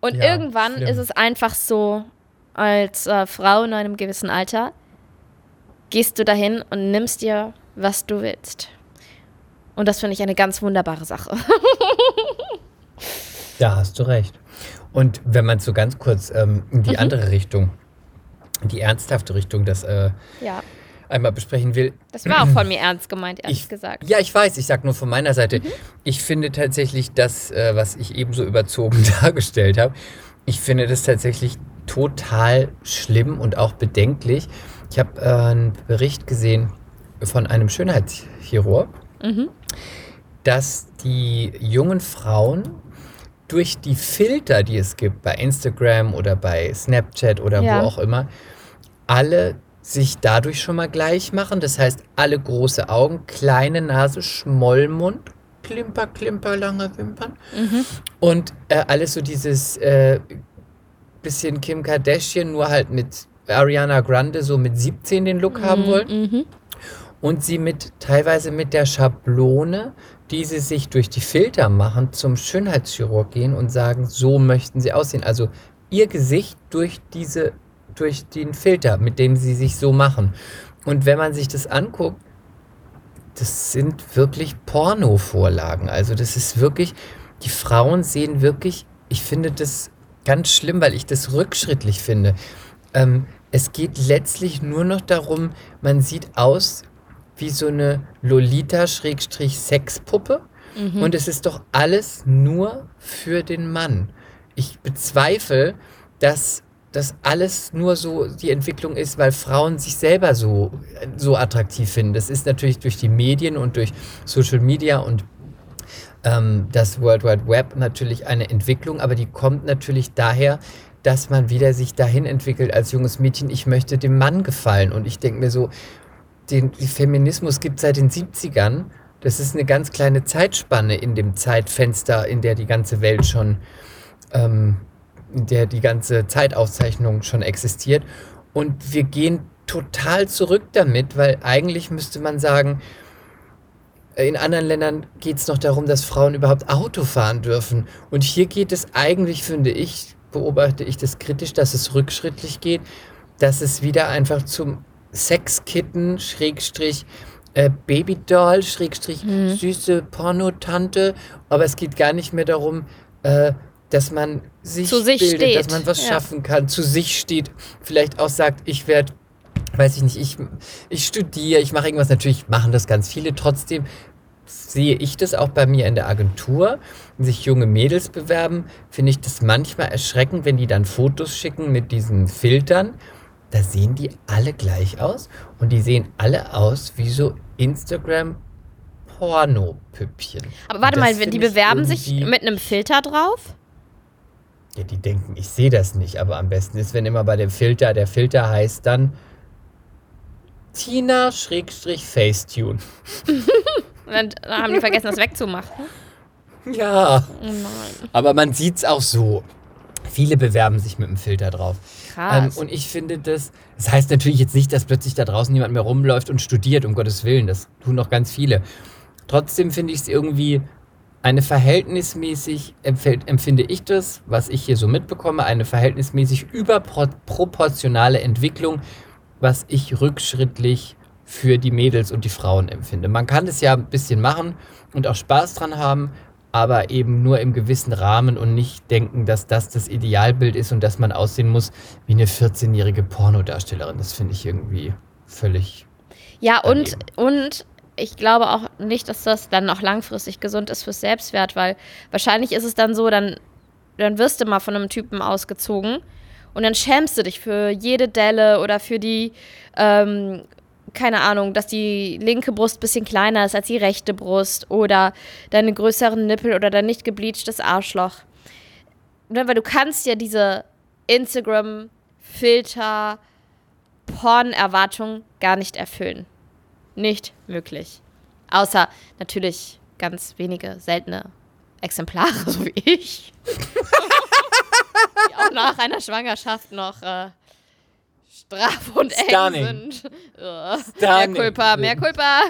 Und Ja, irgendwann schlimm. ist es einfach so, als äh, Frau in einem gewissen Alter, gehst du dahin und nimmst dir, was du willst. Und das finde ich eine ganz wunderbare Sache. Da hast du recht. Und wenn man so ganz kurz ähm, in Mhm. die andere Richtung, die ernsthafte Richtung, das äh, ja, einmal besprechen will. das war auch von mir ernst gemeint, ehrlich Ich, gesagt. ja, ich weiß, ich sag nur von meiner Seite. Ich finde tatsächlich das, äh, was ich eben so überzogen dargestellt habe, ich finde das tatsächlich total schlimm und auch bedenklich. Ich habe äh, einen Bericht gesehen von einem Schönheitschirurg, dass die jungen Frauen durch die Filter, die es gibt bei Instagram oder bei Snapchat oder Ja. wo auch immer, alle sich dadurch schon mal gleich machen. Das heißt, alle große Augen, kleine Nase, Schmollmund, Klimper, Klimper, lange Wimpern. Und äh, alles so dieses äh, bisschen Kim Kardashian, nur halt mit Ariana Grande so mit 17 den Look haben wollen Mhm. und sie mit teilweise mit der Schablone, die sie sich durch die Filter machen, zum Schönheitschirurg gehen und sagen, so möchten sie aussehen. Also ihr Gesicht durch diese durch den Filter, mit dem sie sich so machen. Und wenn man sich das anguckt, das sind wirklich Porno-Vorlagen. Also das ist wirklich, die Frauen sehen wirklich, ich finde das ganz schlimm, weil ich das rückschrittlich finde. Ähm, es geht letztlich nur noch darum, man sieht aus wie so eine Lolita-Sexpuppe und es ist doch alles nur für den Mann. Ich bezweifle, dass das alles nur so die Entwicklung ist, weil Frauen sich selber so, so attraktiv finden. Das ist natürlich durch die Medien und durch Social Media und ähm, das World Wide Web natürlich eine Entwicklung, aber die kommt natürlich daher, dass man wieder sich dahin entwickelt als junges Mädchen, ich möchte dem Mann gefallen. Und ich denke mir so, den Feminismus gibt seit den 70ern. Das ist eine ganz kleine Zeitspanne in dem Zeitfenster, in der die ganze Welt schon, ähm, in der die ganze Zeitaufzeichnung schon existiert. Und wir gehen total zurück damit, weil eigentlich müsste man sagen, in anderen Ländern geht es noch darum, dass Frauen überhaupt Auto fahren dürfen. Und hier geht es eigentlich, finde ich, beobachte ich das kritisch, dass es rückschrittlich geht, dass es wieder einfach zum Sexkitten, Schrägstrich, äh, Babydoll, Schrägstrich, süße Pornotante. Aber es geht gar nicht mehr darum, äh, dass man sich, Zu sich bildet, steht. dass man was Ja. schaffen kann, zu sich steht, vielleicht auch sagt, ich werde weiß ich nicht, ich, ich studiere, ich mache irgendwas, natürlich machen das ganz viele, trotzdem sehe ich das auch bei mir in der Agentur, wenn sich junge Mädels bewerben, finde ich das manchmal erschreckend, wenn die dann Fotos schicken mit diesen Filtern, da sehen die alle gleich aus und die sehen alle aus wie so Instagram Porno-Püppchen. Aber warte mal, die bewerben sich mit einem Filter drauf? Ja, die denken, ich sehe das nicht, aber am besten ist, wenn immer bei dem Filter, der Filter heißt dann Tina-Facetune. Und dann, dann haben die vergessen, das wegzumachen. Ja, Oh aber man sieht es auch so. Viele bewerben sich mit dem Filter drauf. Ähm, Krass. und ich finde das, das heißt natürlich jetzt nicht, dass plötzlich da draußen jemand mehr rumläuft und studiert, um Gottes Willen. Das tun noch ganz viele. Trotzdem finde ich es irgendwie eine verhältnismäßig, empfinde ich das, was ich hier so mitbekomme, eine verhältnismäßig überproportionale Entwicklung, was ich rückschrittlich für die Mädels und die Frauen empfinde. Man kann es ja ein bisschen machen und auch Spaß dran haben, aber eben nur im gewissen Rahmen und nicht denken, dass das das Idealbild ist und dass man aussehen muss wie eine 14-jährige Pornodarstellerin. Das finde ich irgendwie völlig. Ja, und, und ich glaube auch nicht, dass das dann auch langfristig gesund ist fürs Selbstwert, weil wahrscheinlich ist es dann so, dann, dann wirst du mal von einem Typen ausgezogen und dann schämst du dich für jede Delle oder für die, ähm, keine Ahnung, dass die linke Brust ein bisschen kleiner ist als die rechte Brust oder deine größeren Nippel oder dein nicht gebleachtes Arschloch. Ne, Weil du kannst ja diese Instagram-Filter, Porn-Erwartung gar nicht erfüllen. Nicht möglich. Außer natürlich ganz wenige seltene Exemplare, so wie ich. die auch nach einer Schwangerschaft noch äh, straff und eng Stunning. sind. Äh, mehr. Culpa, mehr Culpa.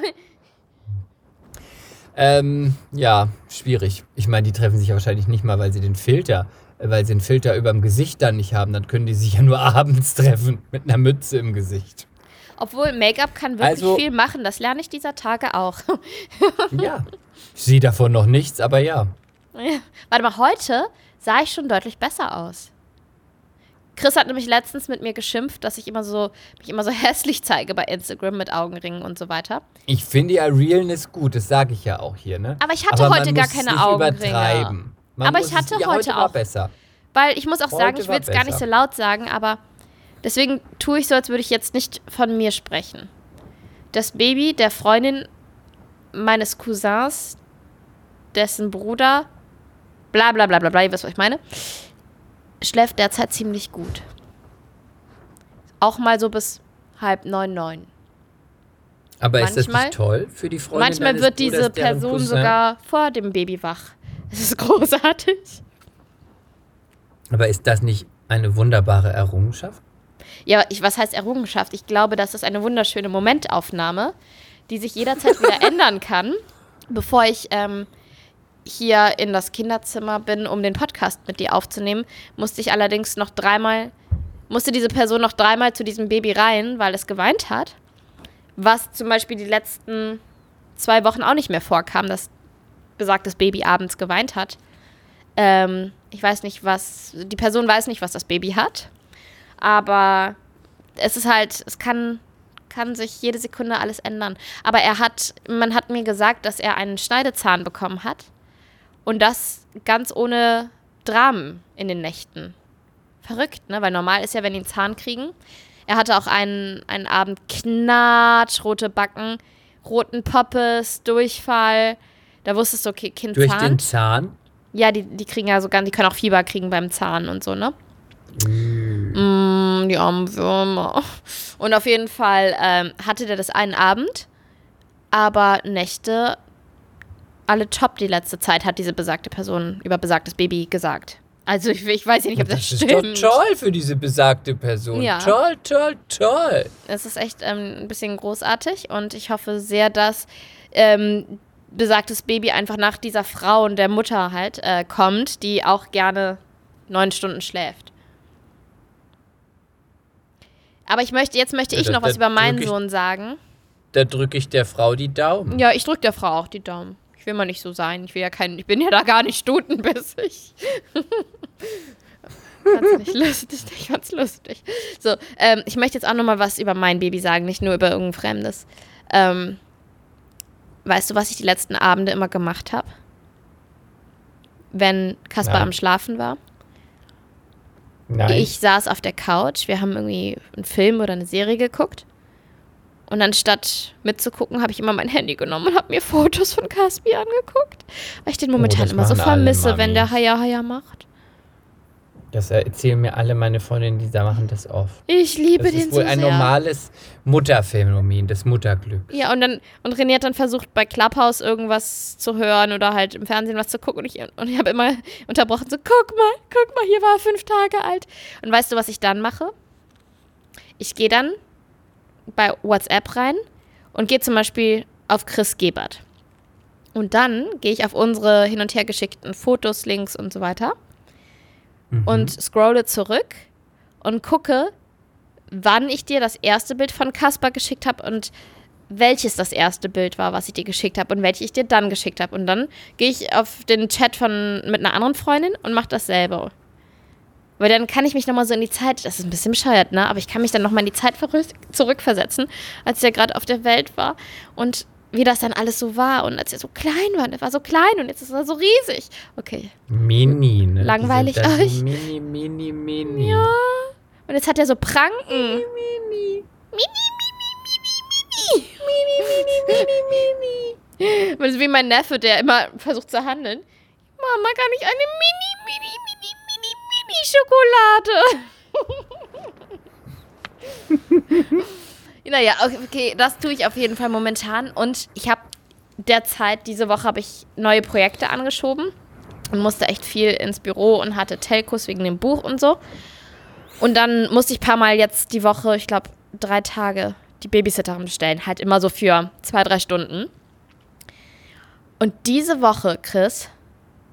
Ähm, ja, schwierig. Ich meine, die treffen sich ja wahrscheinlich nicht mal, weil sie den Filter, äh, weil sie den Filter überm Gesicht dann nicht haben. Dann können die sich ja nur abends treffen mit einer Mütze im Gesicht. Obwohl Make-up kann wirklich Also- viel machen. Das lerne ich dieser Tage auch. Ja. Ich sehe davon noch nichts, aber ja. Warte mal, heute sah ich schon deutlich besser aus. Chris hat nämlich letztens mit mir geschimpft, dass ich immer so, mich immer so hässlich zeige bei Instagram mit Augenringen und so weiter. Ich finde ja Realness gut, das sage ich ja auch hier, ne? Aber ich hatte man heute gar muss keine nicht Augenringe. Übertreiben. Man Aber muss ich hatte es, ja, heute heute auch- besser. Weil ich muss auch sagen, Heute ich war will es gar nicht so laut sagen, aber deswegen tue ich so, als würde ich jetzt nicht von mir sprechen. Das Baby der Freundin meines Cousins, dessen Bruder, bla bla bla bla bla, ihr wisst, was ich meine, schläft derzeit ziemlich gut. Auch mal so bis halb neun, neun. Aber ist das Manchmal- nicht toll für die Freundin Manchmal wird diese Bruders, Person Cousin? sogar vor dem Baby wach. Das ist großartig. Aber ist das nicht eine wunderbare Errungenschaft? Ja, ich, was heißt Errungenschaft? Ich glaube, das ist eine wunderschöne Momentaufnahme, die sich jederzeit wieder ändern kann. Bevor ich ähm, hier in das Kinderzimmer bin, um den Podcast mit dir aufzunehmen, musste ich allerdings noch dreimal, musste diese Person noch dreimal zu diesem Baby rein, weil es geweint hat. Was zum Beispiel die letzten zwei Wochen auch nicht mehr vorkam, dass besagtes Baby abends geweint hat. Ähm, ich weiß nicht, was, die Person weiß nicht, was das Baby hat. Aber es ist halt, es kann, kann sich jede Sekunde alles ändern. Aber er hat, man hat mir gesagt, dass er einen Schneidezahn bekommen hat. Und das ganz ohne Dramen in den Nächten. Verrückt, ne? Weil normal ist ja, wenn die einen Zahn kriegen. Er hatte auch einen, einen Abend knatschrote Backen, roten Poppes, Durchfall. Da wusstest du, okay, Kind Durch Zahn. den Zahn? Ja, die, die kriegen ja sogar, die können auch Fieber kriegen beim Zahn und so, ne? Mm, die armen Würmer. Und auf jeden Fall ähm, hatte der das einen Abend, aber Nächte alle top die letzte Zeit, hat diese besagte Person über besagtes Baby gesagt. Also ich, ich weiß ja nicht, ob das, Das ist stimmt. doch toll für diese besagte Person. Ja. Toll, toll, toll. Es ist echt ähm, ein bisschen großartig und ich hoffe sehr, dass ähm, besagtes Baby einfach nach dieser Frau und der Mutter halt äh, kommt, die auch gerne neun Stunden schläft. Aber ich möchte, jetzt möchte ich da- noch was über meinen ich- Sohn sagen. Da drücke ich der Frau die Daumen. Ja, ich drücke der Frau auch die Daumen. Ich will mal nicht so sein. Ich will ja kein, ich bin ja da gar nicht stutenbissig. nicht lustig. Ich fand's lustig. So, ähm, ich möchte jetzt auch noch mal was über mein Baby sagen, nicht nur über irgendein Fremdes. Ähm, weißt du, was ich die letzten Abende immer gemacht habe? Wenn Kaspar Nein. am Schlafen war? Nein. Ich saß auf der Couch, wir haben irgendwie einen Film oder eine Serie geguckt. Und anstatt mitzugucken, habe ich immer mein Handy genommen und habe mir Fotos von Caspi angeguckt. Weil ich den momentan Oh, das immer so vermisse, wenn der. Haya Haya macht. Das erzählen mir alle meine Freundinnen, die da machen das oft. Ich liebe Das den ist wohl so ein sehr. normales Mutterphänomen, das Mutterglück. Ja, und dann und René hat dann versucht, bei Clubhouse irgendwas zu hören oder halt im Fernsehen was zu gucken. Und ich, und ich habe immer unterbrochen, so, guck mal, guck mal, hier war er fünf Tage alt. Und weißt du, was ich dann mache? Ich gehe dann bei WhatsApp rein und gehe zum Beispiel auf Chris Gebert. Und dann gehe ich auf unsere hin und her geschickten Fotos, Links und so weiter Mhm. und scrolle zurück und gucke, wann ich dir das erste Bild von Caspar geschickt habe und welches das erste Bild war, was ich dir geschickt habe und welches ich dir dann geschickt habe. Und dann gehe ich auf den Chat von mit einer anderen Freundin und mache dasselbe. Weil dann kann ich mich nochmal so in die Zeit, das ist ein bisschen bescheuert, ne? Aber ich kann mich dann nochmal in die Zeit zurückversetzen, als ja gerade auf der Welt war und wie das dann alles so war und als er so klein war, und er war so klein und jetzt ist er so riesig. Okay. Mini, ne? Langweilig euch? Mini, mini, mini. Ja. Und jetzt hat er so Pranken. Mini. Mini, mini, mini, mini, mini. Das ist wie mein Neffe, der immer versucht zu handeln. Mama, kann ich eine mini, mini, mini, mini, mini Schokolade? naja, okay, das tue ich auf jeden Fall momentan. Und ich habe derzeit, diese Woche habe ich neue Projekte angeschoben und musste echt viel ins Büro und hatte Telcos wegen dem Buch und so. Und dann musste ich ein paar Mal jetzt die Woche, ich glaube drei Tage, die Babysitterin bestellen. Halt immer so für zwei, drei Stunden. Und diese Woche, Chris,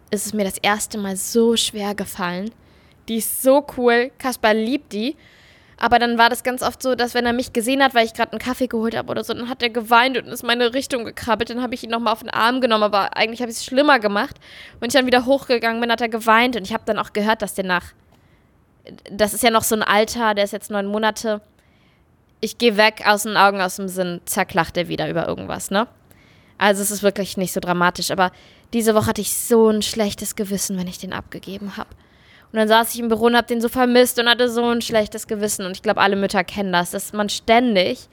ist es mir das erste Mal so schwer gefallen. Die ist so cool. Kaspar liebt die. Aber dann war das ganz oft so, dass wenn er mich gesehen hat, weil ich gerade einen Kaffee geholt habe oder so, dann hat er geweint und ist meine Richtung gekrabbelt. Dann habe ich ihn nochmal auf den Arm genommen, aber eigentlich habe ich es schlimmer gemacht. Wenn ich dann wieder hochgegangen bin, hat er geweint und ich habe dann auch gehört, dass der nach. Das ist ja noch so ein Alter, der ist jetzt neun Monate. Ich gehe weg, aus den Augen, aus dem Sinn, zerklacht er wieder über irgendwas, ne? Also es ist wirklich nicht so dramatisch, aber diese Woche hatte ich so ein schlechtes Gewissen, wenn ich den abgegeben habe. Und dann saß ich im Büro und habe den so vermisst und hatte so ein schlechtes Gewissen. Und ich glaube, alle Mütter kennen das, dass man ständig,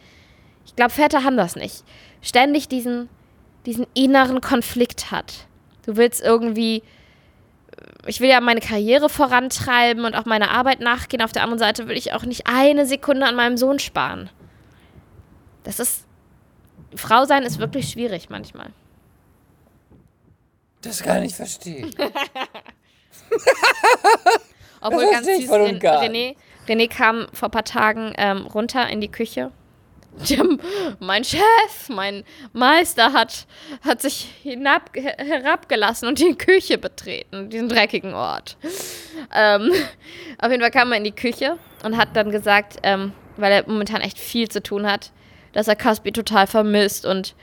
ich glaube, Väter haben das nicht, ständig diesen, diesen inneren Konflikt hat. Du willst irgendwie, ich will ja meine Karriere vorantreiben und auch meiner Arbeit nachgehen. Auf der anderen Seite will ich auch nicht eine Sekunde an meinem Sohn sparen. Das ist, Frau sein ist wirklich schwierig manchmal. Das kann ich verstehen. Obwohl ganz süß, Ren René, René kam vor ein paar Tagen ähm, runter in die Küche. Mein Chef, mein Meister hat, hat sich hinab, her- herabgelassen und die Küche betreten, diesen dreckigen Ort. Ähm, auf jeden Fall kam er in die Küche und hat dann gesagt, ähm, weil er momentan echt viel zu tun hat, dass er Caspi total vermisst und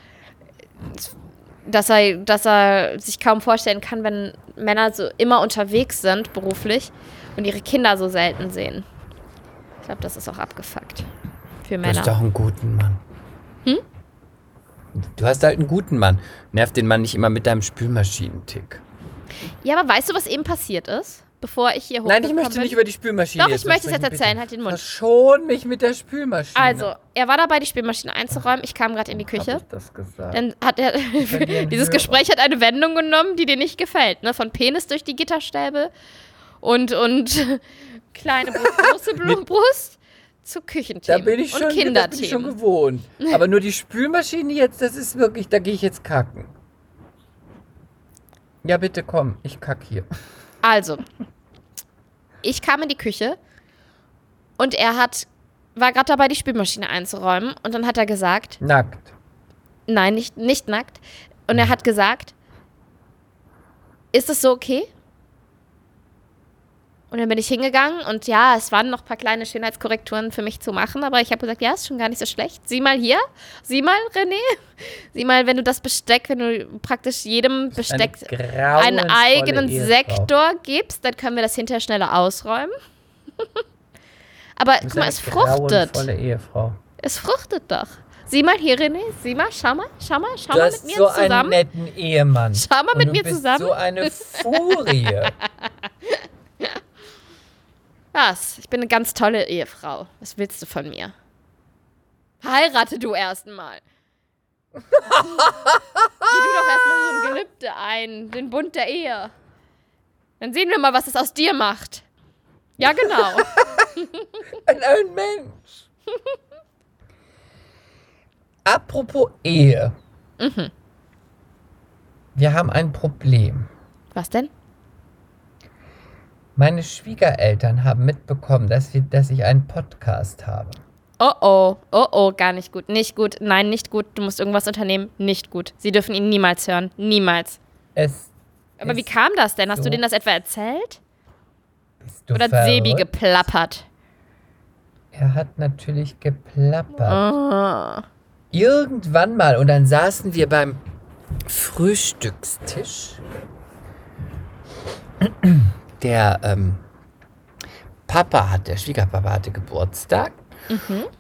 dass er, dass er sich kaum vorstellen kann, wenn Männer so immer unterwegs sind, beruflich, und ihre Kinder so selten sehen. Ich glaube, das ist auch abgefuckt. Für Du hast Männer. doch einen guten Mann. Hm? Du hast halt einen guten Mann. Nerv den Mann nicht immer mit deinem Spülmaschinentick. Ja, aber weißt du, was eben passiert ist? Bevor ich hier Nein, ich möchte bin? nicht über die Spülmaschine Doch, ich möchte es jetzt erzählen. bitte. Halt den Mund. Verschon mich mit der Spülmaschine. Also, er war dabei, die Spülmaschine einzuräumen. Ich kam gerade in die Hab Küche. ich das gesagt? Dann hat er. dieses Hörer. Gespräch hat eine Wendung genommen, die dir nicht gefällt. Ne? Von Penis durch die Gitterstäbe und, und kleine Brust, große Blu- Brust zu Da Küchenthemen bin ich schon, und das bin ich schon Kinderthemen. gewohnt. Aber nur die Spülmaschine jetzt, das ist wirklich, da gehe ich jetzt kacken. Ja, bitte komm, ich kack hier. Also, ich kam in die Küche und er hat, war gerade dabei, die Spülmaschine einzuräumen. Und dann hat er gesagt, Nackt. nein, nicht, nicht nackt. Und er hat gesagt, ist es so okay? Und dann bin ich hingegangen und ja, es waren noch ein paar kleine Schönheitskorrekturen für mich zu machen, aber ich habe gesagt, ja, ist schon gar nicht so schlecht. Sieh mal hier, sieh mal, René. Sieh mal, wenn du das Besteck, wenn du praktisch jedem Besteck Eine einen eigenen Ehefrau. Sektor gibst, dann können wir das hinterher schneller ausräumen. Aber Du guck mal, es fruchtet. Ehefrau. Es fruchtet doch. Sieh mal hier, René. Sieh mal, schau mal, schau mal, schau Du mal hast mit mir so einen zusammen. netten Ehemann. Schau mal mit du mir bist zusammen. so eine Furie. Was? Ich bin eine ganz tolle Ehefrau. Was willst du von mir? Heirate du erstmal. Geh du doch erstmal so ein Gelübde ein, den Bund der Ehe. Dann sehen wir mal, was es aus dir macht. Ja, genau. Ein, ein Mensch. Apropos Ehe. Mhm. Wir haben ein Problem. Was denn? Meine Schwiegereltern haben mitbekommen, dass, wir, dass ich einen Podcast habe. Oh oh, oh oh, gar nicht gut. Nicht gut, nein, nicht gut. Du musst irgendwas unternehmen. Nicht gut. Sie dürfen ihn niemals hören. Niemals. Es Aber wie kam das denn? Hast so. du denen das etwa erzählt? Bist du Oder hat Sebi verrückt? geplappert? Er hat natürlich geplappert. Oh. irgendwann mal, und dann saßen wir beim Frühstückstisch. Der ähm, Papa hat, der Schwiegerpapa hatte Geburtstag.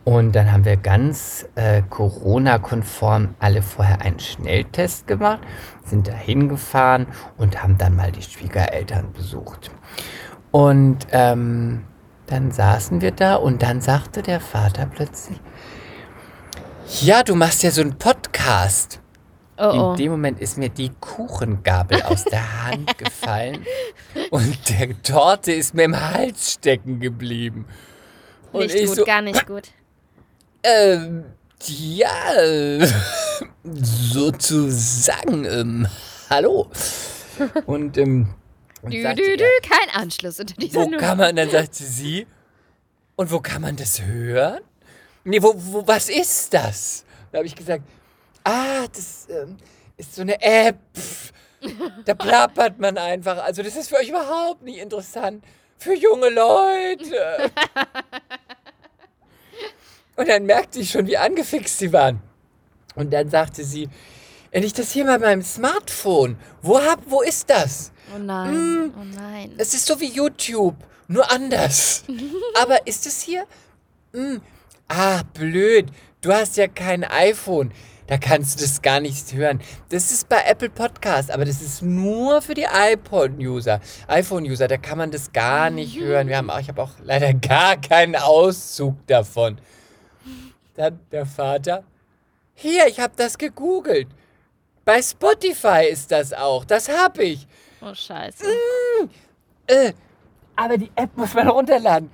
Und dann haben wir ganz äh, Corona-konform alle vorher einen Schnelltest gemacht, sind da hingefahren und haben dann mal die Schwiegereltern besucht. Und ähm, dann saßen wir da und dann sagte der Vater plötzlich, ja, du machst ja so einen Podcast. Oh, oh. In dem Moment ist mir die Kuchengabel aus der Hand gefallen und der Torte ist mir im Hals stecken geblieben. Und Nicht ich gut, so, gar nicht gut. ähm, ja, sozusagen, ähm, hallo. Und, ähm, und Dü, sagte dü, dü, kein Anschluss unter dieser wo Nummer. kann man, dann sagte sie, und wo kann man das hören? Nee, wo, wo, was ist das? Da habe ich gesagt, ah, das ähm, ist so eine App. Da plappert man einfach. Also das ist für euch überhaupt nicht interessant. Für junge Leute. Und dann merkte ich schon, wie angefixt sie waren. Und dann sagte sie, wenn ich das hier mal beim Smartphone, wo hab, wo ist das? Oh nein, oh nein. Es ist so wie YouTube, nur anders. Aber ist es hier? Hm. Ah, blöd. Du hast ja kein iPhone. Da kannst du das gar nicht hören. Das ist bei Apple Podcast, aber das ist nur für die iPod-User, iPhone-User. Da kann man das gar nicht hören. Wir haben auch, ich habe auch leider gar keinen Auszug davon. Dann der Vater. Hier, ich habe das gegoogelt. Bei Spotify ist das auch. Das habe ich. Oh scheiße. Äh, aber die App muss man runterladen.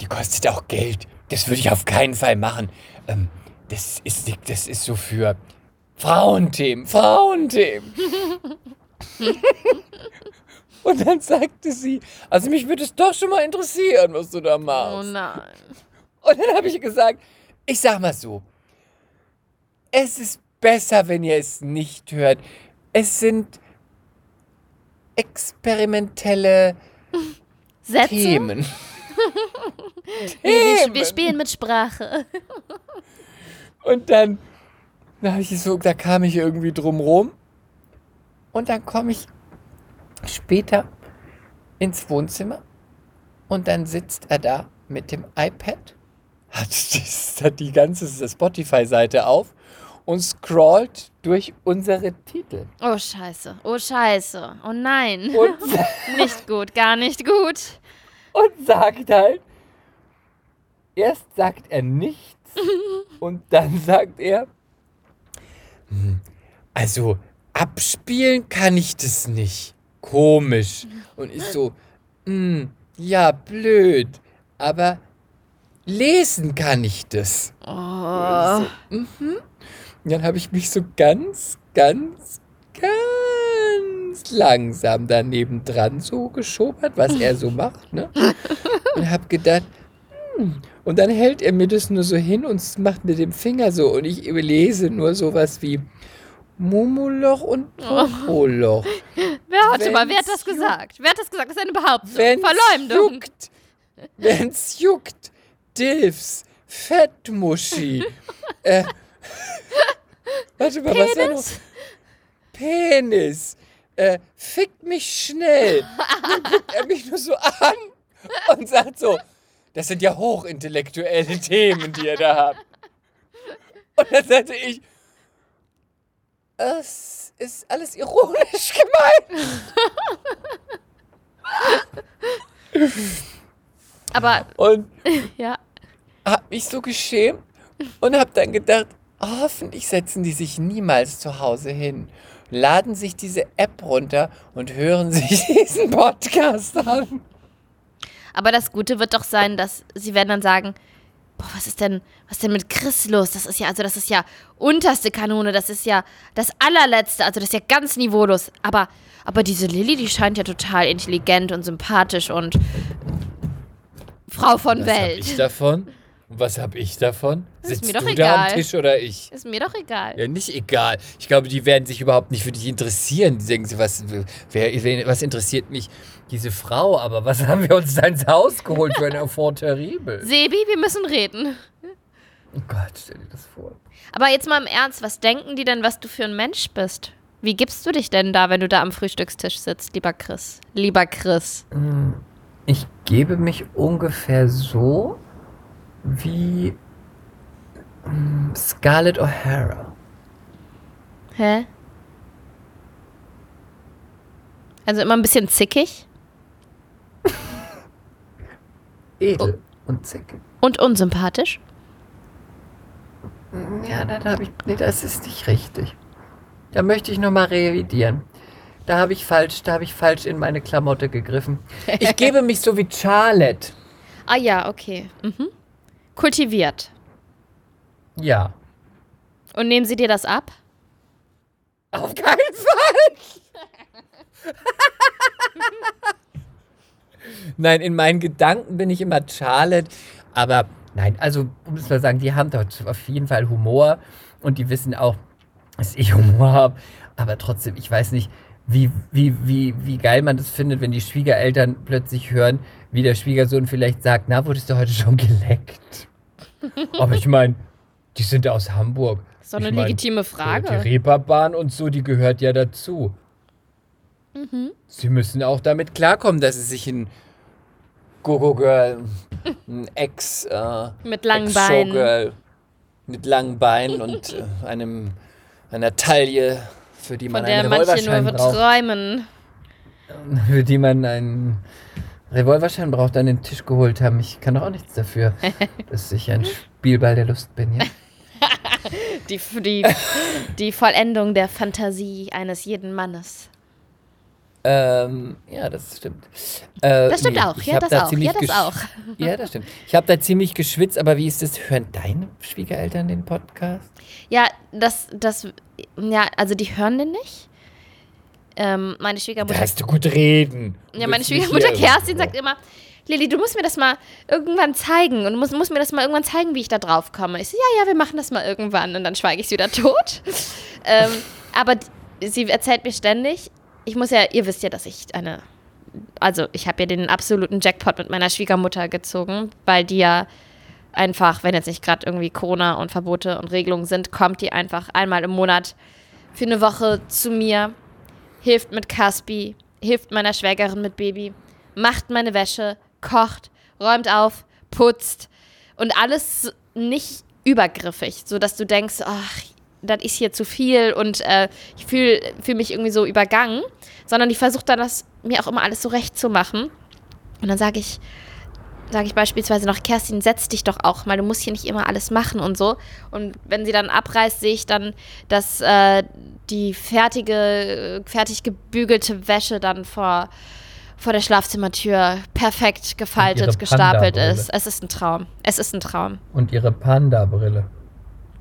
Die kostet auch Geld. Das würde ich auf keinen Fall machen. Ähm, das, ist, das ist so für Frauenthemen. Frauenthemen. Und dann sagte sie, also mich würde es doch schon mal interessieren, was du da Oh machst. nein. Und dann habe ich gesagt, ich sag mal so, es ist besser, wenn ihr es nicht hört. Es sind experimentelle Sätze? Themen. Wir, wir, Themen. wir spielen mit Sprache. Und dann, da, ich so, da kam ich irgendwie drum rum. Und dann komme ich später ins Wohnzimmer. Und dann sitzt er da mit dem iPad, hat, das, hat die ganze Spotify-Seite auf und scrollt durch unsere Titel. Oh scheiße. Oh scheiße. Oh nein. Nicht gut, gar nicht gut. und sagt halt, erst sagt er nichts und dann sagt er, "Hm, also abspielen kann ich das nicht. Komisch. Und ich so, "Hm, ja, blöd, aber lesen kann ich das. Oh. Und dann habe ich mich so ganz, ganz, ganz langsam daneben dran so geschobert, was er so macht, ne? Und habe gedacht, hm. Und dann hält er mir das nur so hin und macht mit dem Finger so und ich lese nur sowas wie Mumoloch und Popoloch. Wer, warte mal, wer hat das gesagt? Wer hat das gesagt? Das ist eine Behauptung. Wenn's Verleumdung. juckt, wenn's juckt, Dilfs, Fettmuschi, äh, warte mal, was war noch? Penis, äh, fick mich schnell. Dann guckt er mich nur so an und sagt so, das sind ja hochintellektuelle Themen, die ihr da habt. Und dann sagte ich, es ist alles ironisch gemeint. Aber, Und ja. hab mich so geschämt und hab dann gedacht, hoffentlich setzen die sich niemals zu Hause hin, laden sich diese App runter und hören sich diesen Podcast an. Aber das Gute wird doch sein, dass sie werden dann sagen, boah, was ist denn, was ist denn mit Chris los? Das ist ja, also das ist ja unterste Kanone, das ist ja das allerletzte, also das ist ja ganz niveaulos. Aber, aber diese Lilly, die scheint ja total intelligent und sympathisch und Frau von Was hab Welt. ich davon? Und was hab ich davon? Das ist Sitzt mir doch du da am egal. Tisch oder ich? Ist mir doch egal. Ja, nicht egal. Ich glaube, die werden sich überhaupt nicht für dich interessieren. Die denken sich, was, wer, was interessiert mich diese Frau? Aber was haben wir uns da ins Haus geholt für ein Enfant terrible? Sebi, wir müssen reden. Oh Gott, stell dir das vor. Aber jetzt mal im Ernst, was denken die denn, was du für ein Mensch bist? Wie gibst du dich denn da, wenn du da am Frühstückstisch sitzt, lieber Chris? Lieber Chris. Ich gebe mich ungefähr so wie mm, Scarlett O'Hara. Hä? Also immer ein bisschen zickig Edel und zickig. und unsympathisch. Ja, da habe ich. Nee, das ist nicht richtig. Da möchte ich nochmal revidieren. Da habe ich falsch, da habe ich falsch in meine Klamotte gegriffen. Ich gebe mich so wie Charlotte. Ah ja, okay. Mhm. Kultiviert. Ja. Und nehmen sie dir das ab? Auf keinen Fall! nein, in meinen Gedanken bin ich immer Charlotte. Aber nein, also muss man sagen, die haben dort auf jeden Fall Humor und die wissen auch, dass ich Humor habe. Aber trotzdem, ich weiß nicht, wie, wie, wie, wie geil man das findet, wenn die Schwiegereltern plötzlich hören, wie der Schwiegersohn vielleicht sagt, na, wurdest du heute schon geleckt? Aber ich meine, die sind aus Hamburg. Das ist doch eine Ich mein, legitime Die Frage. Reeperbahn und so, die gehört ja dazu. Mhm. Sie müssen auch damit klarkommen, dass sie sich ein Gogo-Girl, ein Ex, äh, Mit langen Beinen. Ex-Showgirl mit langen Beinen und äh, einem, einer Taille, für die man Von der einen manche Revolverschein nur braucht. träumen. Für die man einen Revolverschein braucht, an den Tisch geholt haben. Ich kann doch auch nichts dafür, dass ich ein Spielball der Lust bin, ja? Die, die, die Vollendung der Fantasie eines jeden Mannes. Ähm, ja, das stimmt. Äh, Das stimmt auch, ich ja, das da auch, ja, das auch. Ja, das stimmt. Ich habe da ziemlich geschwitzt, aber wie ist das? Hören deine Schwiegereltern den Podcast? Ja, das, das, ja, also die hören den nicht. Ähm, meine Da Schwiegermutter, hast du gut reden. ja, meine Schwiegermutter Kerstin sagt immer, Lilly, du musst mir das mal irgendwann zeigen und du musst, musst mir das mal irgendwann zeigen, wie ich da drauf komme. Ich so, ja, ja, wir machen das mal irgendwann und dann schweige ich wieder tot. ähm, aber sie erzählt mir ständig, ich muss ja, ihr wisst ja, dass ich eine, also ich habe ja den absoluten Jackpot mit meiner Schwiegermutter gezogen, weil die ja einfach, wenn jetzt nicht gerade irgendwie Corona und Verbote und Regelungen sind, kommt die einfach einmal im Monat für eine Woche zu mir, hilft mit Caspi, hilft meiner Schwägerin mit Baby, macht meine Wäsche, kocht, räumt auf, putzt und alles nicht übergriffig, so dass du denkst, ach, das ist hier zu viel und äh, ich fühle fühl mich irgendwie so übergangen, sondern die versucht dann das mir auch immer alles so recht zu machen. Und dann sage ich, sage ich beispielsweise noch, Kerstin, setz dich doch auch mal, du musst hier nicht immer alles machen und so. Und wenn sie dann abreißt, sehe ich dann, dass äh, die fertige, fertig gebügelte Wäsche dann vor, vor der Schlafzimmertür perfekt gefaltet, gestapelt ist. Es ist ein Traum. Es ist ein Traum. Und ihre Panda-Brille.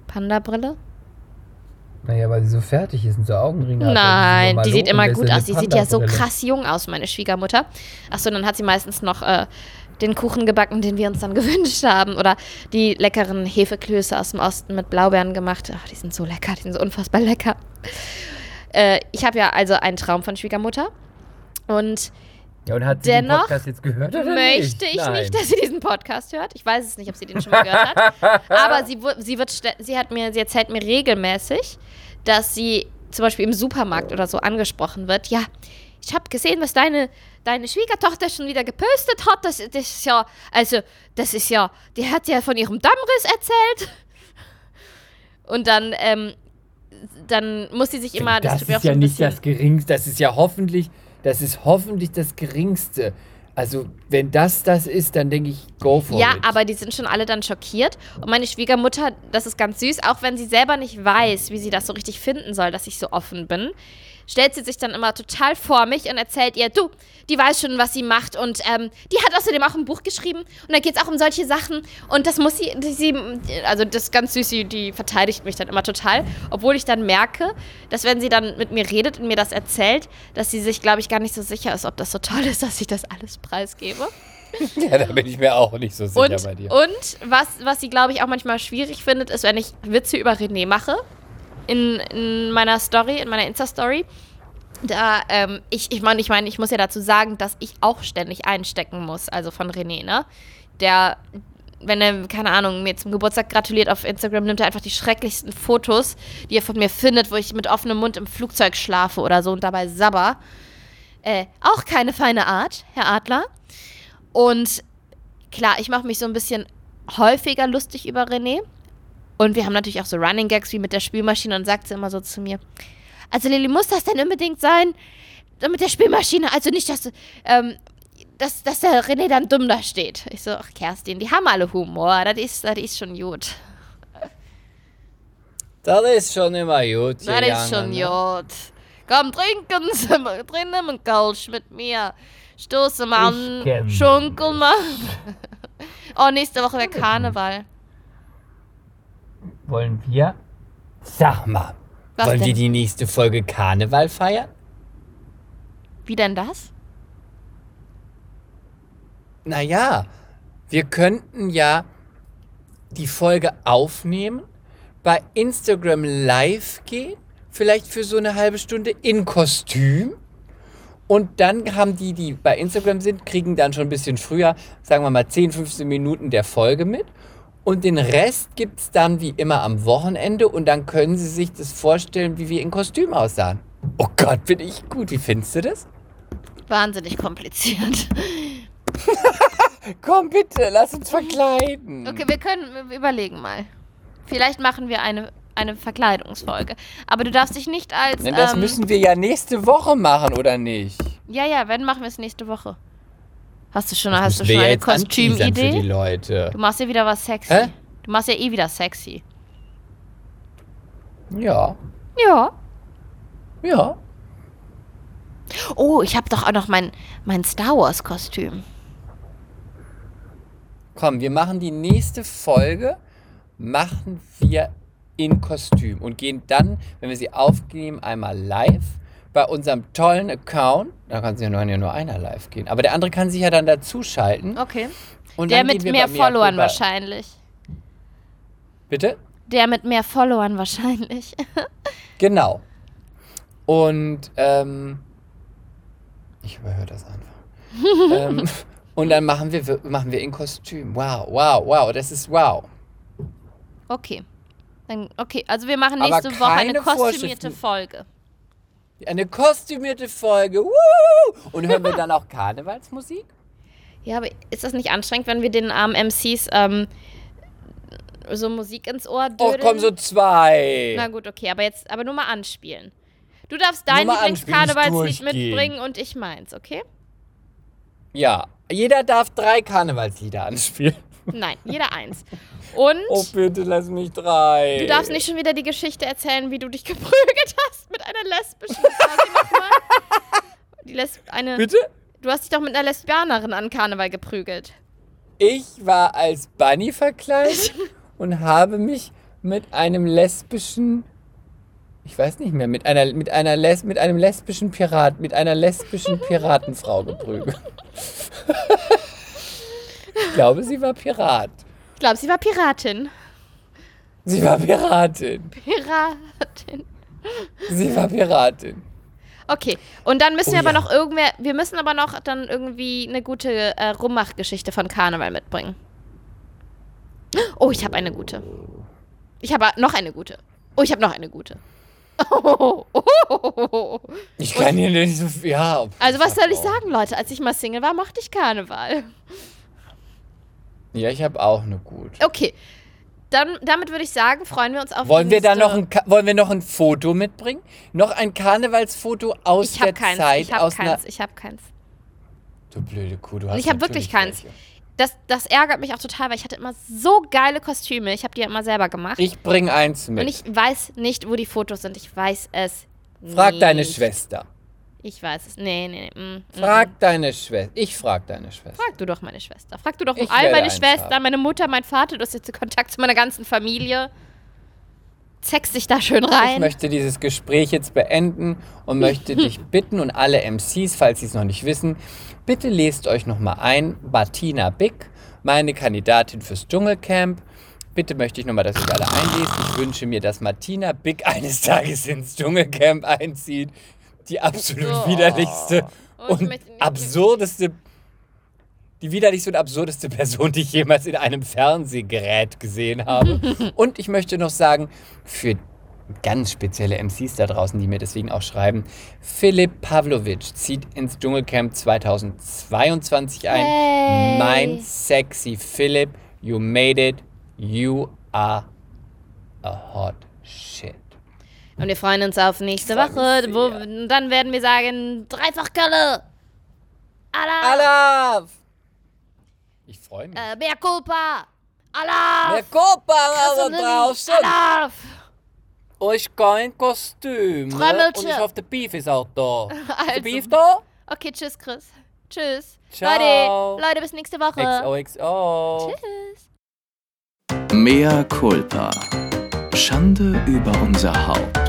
Panda-Brille? Naja, weil sie so fertig ist und so Augenringe hat. Nein, die sie sieht so immer gut aus. Die sieht ja so krass jung aus, meine Schwiegermutter. Achso, dann hat sie meistens noch äh, den Kuchen gebacken, den wir uns dann gewünscht haben. Oder die leckeren Hefeklöße aus dem Osten mit Blaubeeren gemacht. Ach, die sind so lecker, die sind so unfassbar lecker. Äh, ich habe ja also einen Traum von Schwiegermutter. Und Ja, und hat sie den Dennoch Podcast jetzt gehört oder möchte nicht? ich Nein. nicht, dass sie diesen Podcast hört. Ich weiß es nicht, ob sie den schon mal gehört hat. Aber sie, sie, wird, sie, hat mir, sie erzählt mir regelmäßig, dass sie zum Beispiel im Supermarkt oder so angesprochen wird. Ja, ich habe gesehen, was deine, deine Schwiegertochter schon wieder gepostet hat. Das, das ist ja, also, das ist ja, die hat ja von ihrem Dammriss erzählt. Und dann, ähm, dann muss sie sich immer, das, auch ist ja nicht das Geringste. Das ist ja hoffentlich, das ist hoffentlich das Geringste. Also, wenn das das ist, dann denke ich, go for Ja, it. aber die sind schon alle dann schockiert. Und meine Schwiegermutter, das ist ganz süß, auch wenn sie selber nicht weiß, wie sie das so richtig finden soll, dass ich so offen bin, stellt sie sich dann immer total vor mich und erzählt ihr, du, die weiß schon, was sie macht. Und ähm, die hat außerdem auch ein Buch geschrieben. Und da geht es auch um solche Sachen. Und das muss sie, sie, also das ist ganz süß, sie, die verteidigt mich dann immer total. Obwohl ich dann merke, dass wenn sie dann mit mir redet und mir das erzählt, dass sie sich, glaube ich, gar nicht so sicher ist, ob das so toll ist, dass ich das alles preisgebe. ja, da bin ich mir auch nicht so sicher Und, bei dir. und was, was sie, glaube ich, auch manchmal schwierig findet, ist, wenn ich Witze über René mache. In, in meiner Story, in meiner Insta-Story. Da, ähm, ich, ich meine, ich meine, ich muss ja dazu sagen, dass ich auch ständig einstecken muss, also von René, ne? Der wenn er, keine Ahnung, mir zum Geburtstag gratuliert auf Instagram, nimmt er einfach die schrecklichsten Fotos, die er von mir findet, wo ich mit offenem Mund im Flugzeug schlafe oder so und dabei sabber. Äh, auch keine feine Art, Herr Adler. Und klar, ich mache mich so ein bisschen häufiger lustig über René. Und wir haben natürlich auch so Running Gags wie mit der Spülmaschine und sagt sie immer so zu mir. Also Lilly, muss das denn unbedingt sein? Mit der Spülmaschine, also nicht, dass, ähm, dass, dass der René dann dumm da steht. Ich so, ach Kerstin, die haben alle Humor, das ist, das ist schon gut. Das ist schon immer gut. Das ist schon ne? gut. Komm, trinken Sie mal, trinken einen Kölsch mit mir. Stoßen kenn an, schunkeln wir. Oh, nächste Woche wäre Karneval. Wollen wir? Sag mal, Was wollen wir denn? die nächste Folge Karneval feiern? Wie denn das? Naja, wir könnten ja die Folge aufnehmen, bei Instagram live gehen, vielleicht für so eine halbe Stunde in Kostüm. Und dann haben die, die bei Instagram sind, kriegen dann schon ein bisschen früher, sagen wir mal 10, 15 Minuten der Folge mit. Und den Rest gibt es dann wie immer am Wochenende und dann können sie sich das vorstellen, wie wir in Kostüm aussahen. Oh Gott, bin ich gut. Wie findest du das? Wahnsinnig kompliziert. Komm bitte, lass uns verkleiden. Okay, wir können, wir überlegen mal. Vielleicht machen wir eine, eine Verkleidungsfolge. Aber du darfst dich nicht als. Denn das ähm, müssen wir ja nächste Woche machen, oder nicht? ja, ja, wenn machen wir es nächste Woche. Hast du schon, Das hast du schon eine Kostümidee? Leute. Du machst ja wieder was sexy. Hä? Du machst ja eh wieder sexy. Ja, Ja. ja. Oh, ich habe doch auch noch mein, mein Star Wars Kostüm. Komm, wir machen die nächste Folge, machen wir in Kostüm und gehen dann, wenn wir sie aufnehmen, einmal live bei unserem tollen Account. Da kann sich ja nur, nur einer live gehen. Aber der andere kann sich ja dann dazuschalten. Okay. Und Der mit mehr Followern wahrscheinlich. Bitte? Der mit mehr Followern wahrscheinlich. Genau. Und ähm, ich überhöre das einfach. ähm, und dann machen wir, machen wir in Kostüm. Wow, wow, wow, das ist wow. Okay. Dann, okay, also wir machen nächste Woche eine kostümierte. Folge. Eine kostümierte Folge. Woo! Und hören wir dann auch Karnevalsmusik? Ja, aber ist das nicht anstrengend, wenn wir den armen MCs ähm, so Musik ins Ohr Och, dödeln? komm, so zwei. Na gut, okay, aber jetzt, aber nur mal anspielen. Du darfst dein Lieblingskarnevalslied mitbringen und ich meins, okay? Ja, jeder darf drei Karnevalslieder anspielen. Nein, jeder eins. Und Oh, bitte lass mich drei. du darfst nicht schon wieder die Geschichte erzählen, wie du dich geprügelt hast mit einer lesbischen. Die Lesb eine. Bitte? Du hast dich doch mit einer Lesbianerin an Karneval geprügelt. Ich war als Bunny verkleidet und habe mich mit einem lesbischen, ich weiß nicht mehr, mit einer, mit einer Les, mit einem lesbischen Pirat, mit einer lesbischen Piratenfrau geprügelt. Ich glaube, sie war Pirat. Ich glaube, sie war Piratin. Sie war Piratin. Piratin. Sie war Piratin. Okay, und dann müssen Oh wir aber ja. noch irgendwer, wir müssen aber noch dann irgendwie eine gute äh, Rummachgeschichte von Karneval mitbringen. Oh, ich habe eine gute. Ich habe noch eine gute. Oh, ich habe noch eine gute. Oh, oh, oh, oh, oh. Ich kann hier nicht so viel. Ja, Also was soll ich sagen, Leute? Als ich mal Single war, mochte ich Karneval. Ja, ich habe auch eine gute. Okay, dann damit würde ich sagen, freuen wir uns auf Wollen die wir da nächste- noch ein, Ka- wollen wir noch ein Foto mitbringen? Noch ein Karnevalsfoto aus Ich habe der keins. Zeit Ich habe keins. Ich habe keins. Du blöde Kuh, du hast ich hab natürlich wirklich keins. welche. Das, das ärgert mich auch total, weil ich hatte immer so geile Kostüme. Ich habe die ja immer selber gemacht. Ich bring eins mit. Und ich weiß nicht, wo die Fotos sind. Ich weiß es frag nicht. deine Schwester. Ich weiß es. Nee, nee, nee. Mm, mm, Frag mm. deine Schwester. Ich frag deine Schwester. Frag du doch meine Schwester. Frag du doch Ich all meine eins Schwester, haben. meine Mutter, mein Vater. Du hast jetzt Kontakt zu meiner ganzen Familie. Zeckst dich da schön Ich rein. möchte dieses Gespräch jetzt beenden und möchte dich bitten und alle MCs, falls sie es noch nicht wissen, bitte lest euch noch mal ein. Martina Bick, meine Kandidatin fürs Dschungelcamp. Bitte möchte ich noch mal, dass ihr alle einlest. Ich wünsche mir, dass Martina Bick eines Tages ins Dschungelcamp einzieht. Die absolut Oh. widerlichste Oh, ich und nicht- absurdeste die widerlichste und absurdeste Person, die ich jemals in einem Fernsehgerät gesehen habe. und ich möchte noch sagen, für ganz spezielle MCs da draußen, die mir deswegen auch schreiben, Philipp Pavlovic zieht ins Dschungelcamp 2022 ein. Hey. Mein sexy Philipp, you made it, you are a hot shit. Und wir freuen uns auf nächste Woche. Wo, dann werden wir sagen, dreifach Kölle. Allah. Alaf! Ich freue mich. Äh, Mea culpa. Allah. Mehr Copa da draußen! Allah. Oh, ist kein Kostüm. ne? Frömmelchen. Und ich hoffe, der Beef ist auch da. Ist der Also. Beef da? Okay, tschüss, Chris. Tschüss. Ciao. Leute, Leute, bis nächste Woche. XOXO. Tschüss. Mea culpa. Schande über unser Haupt.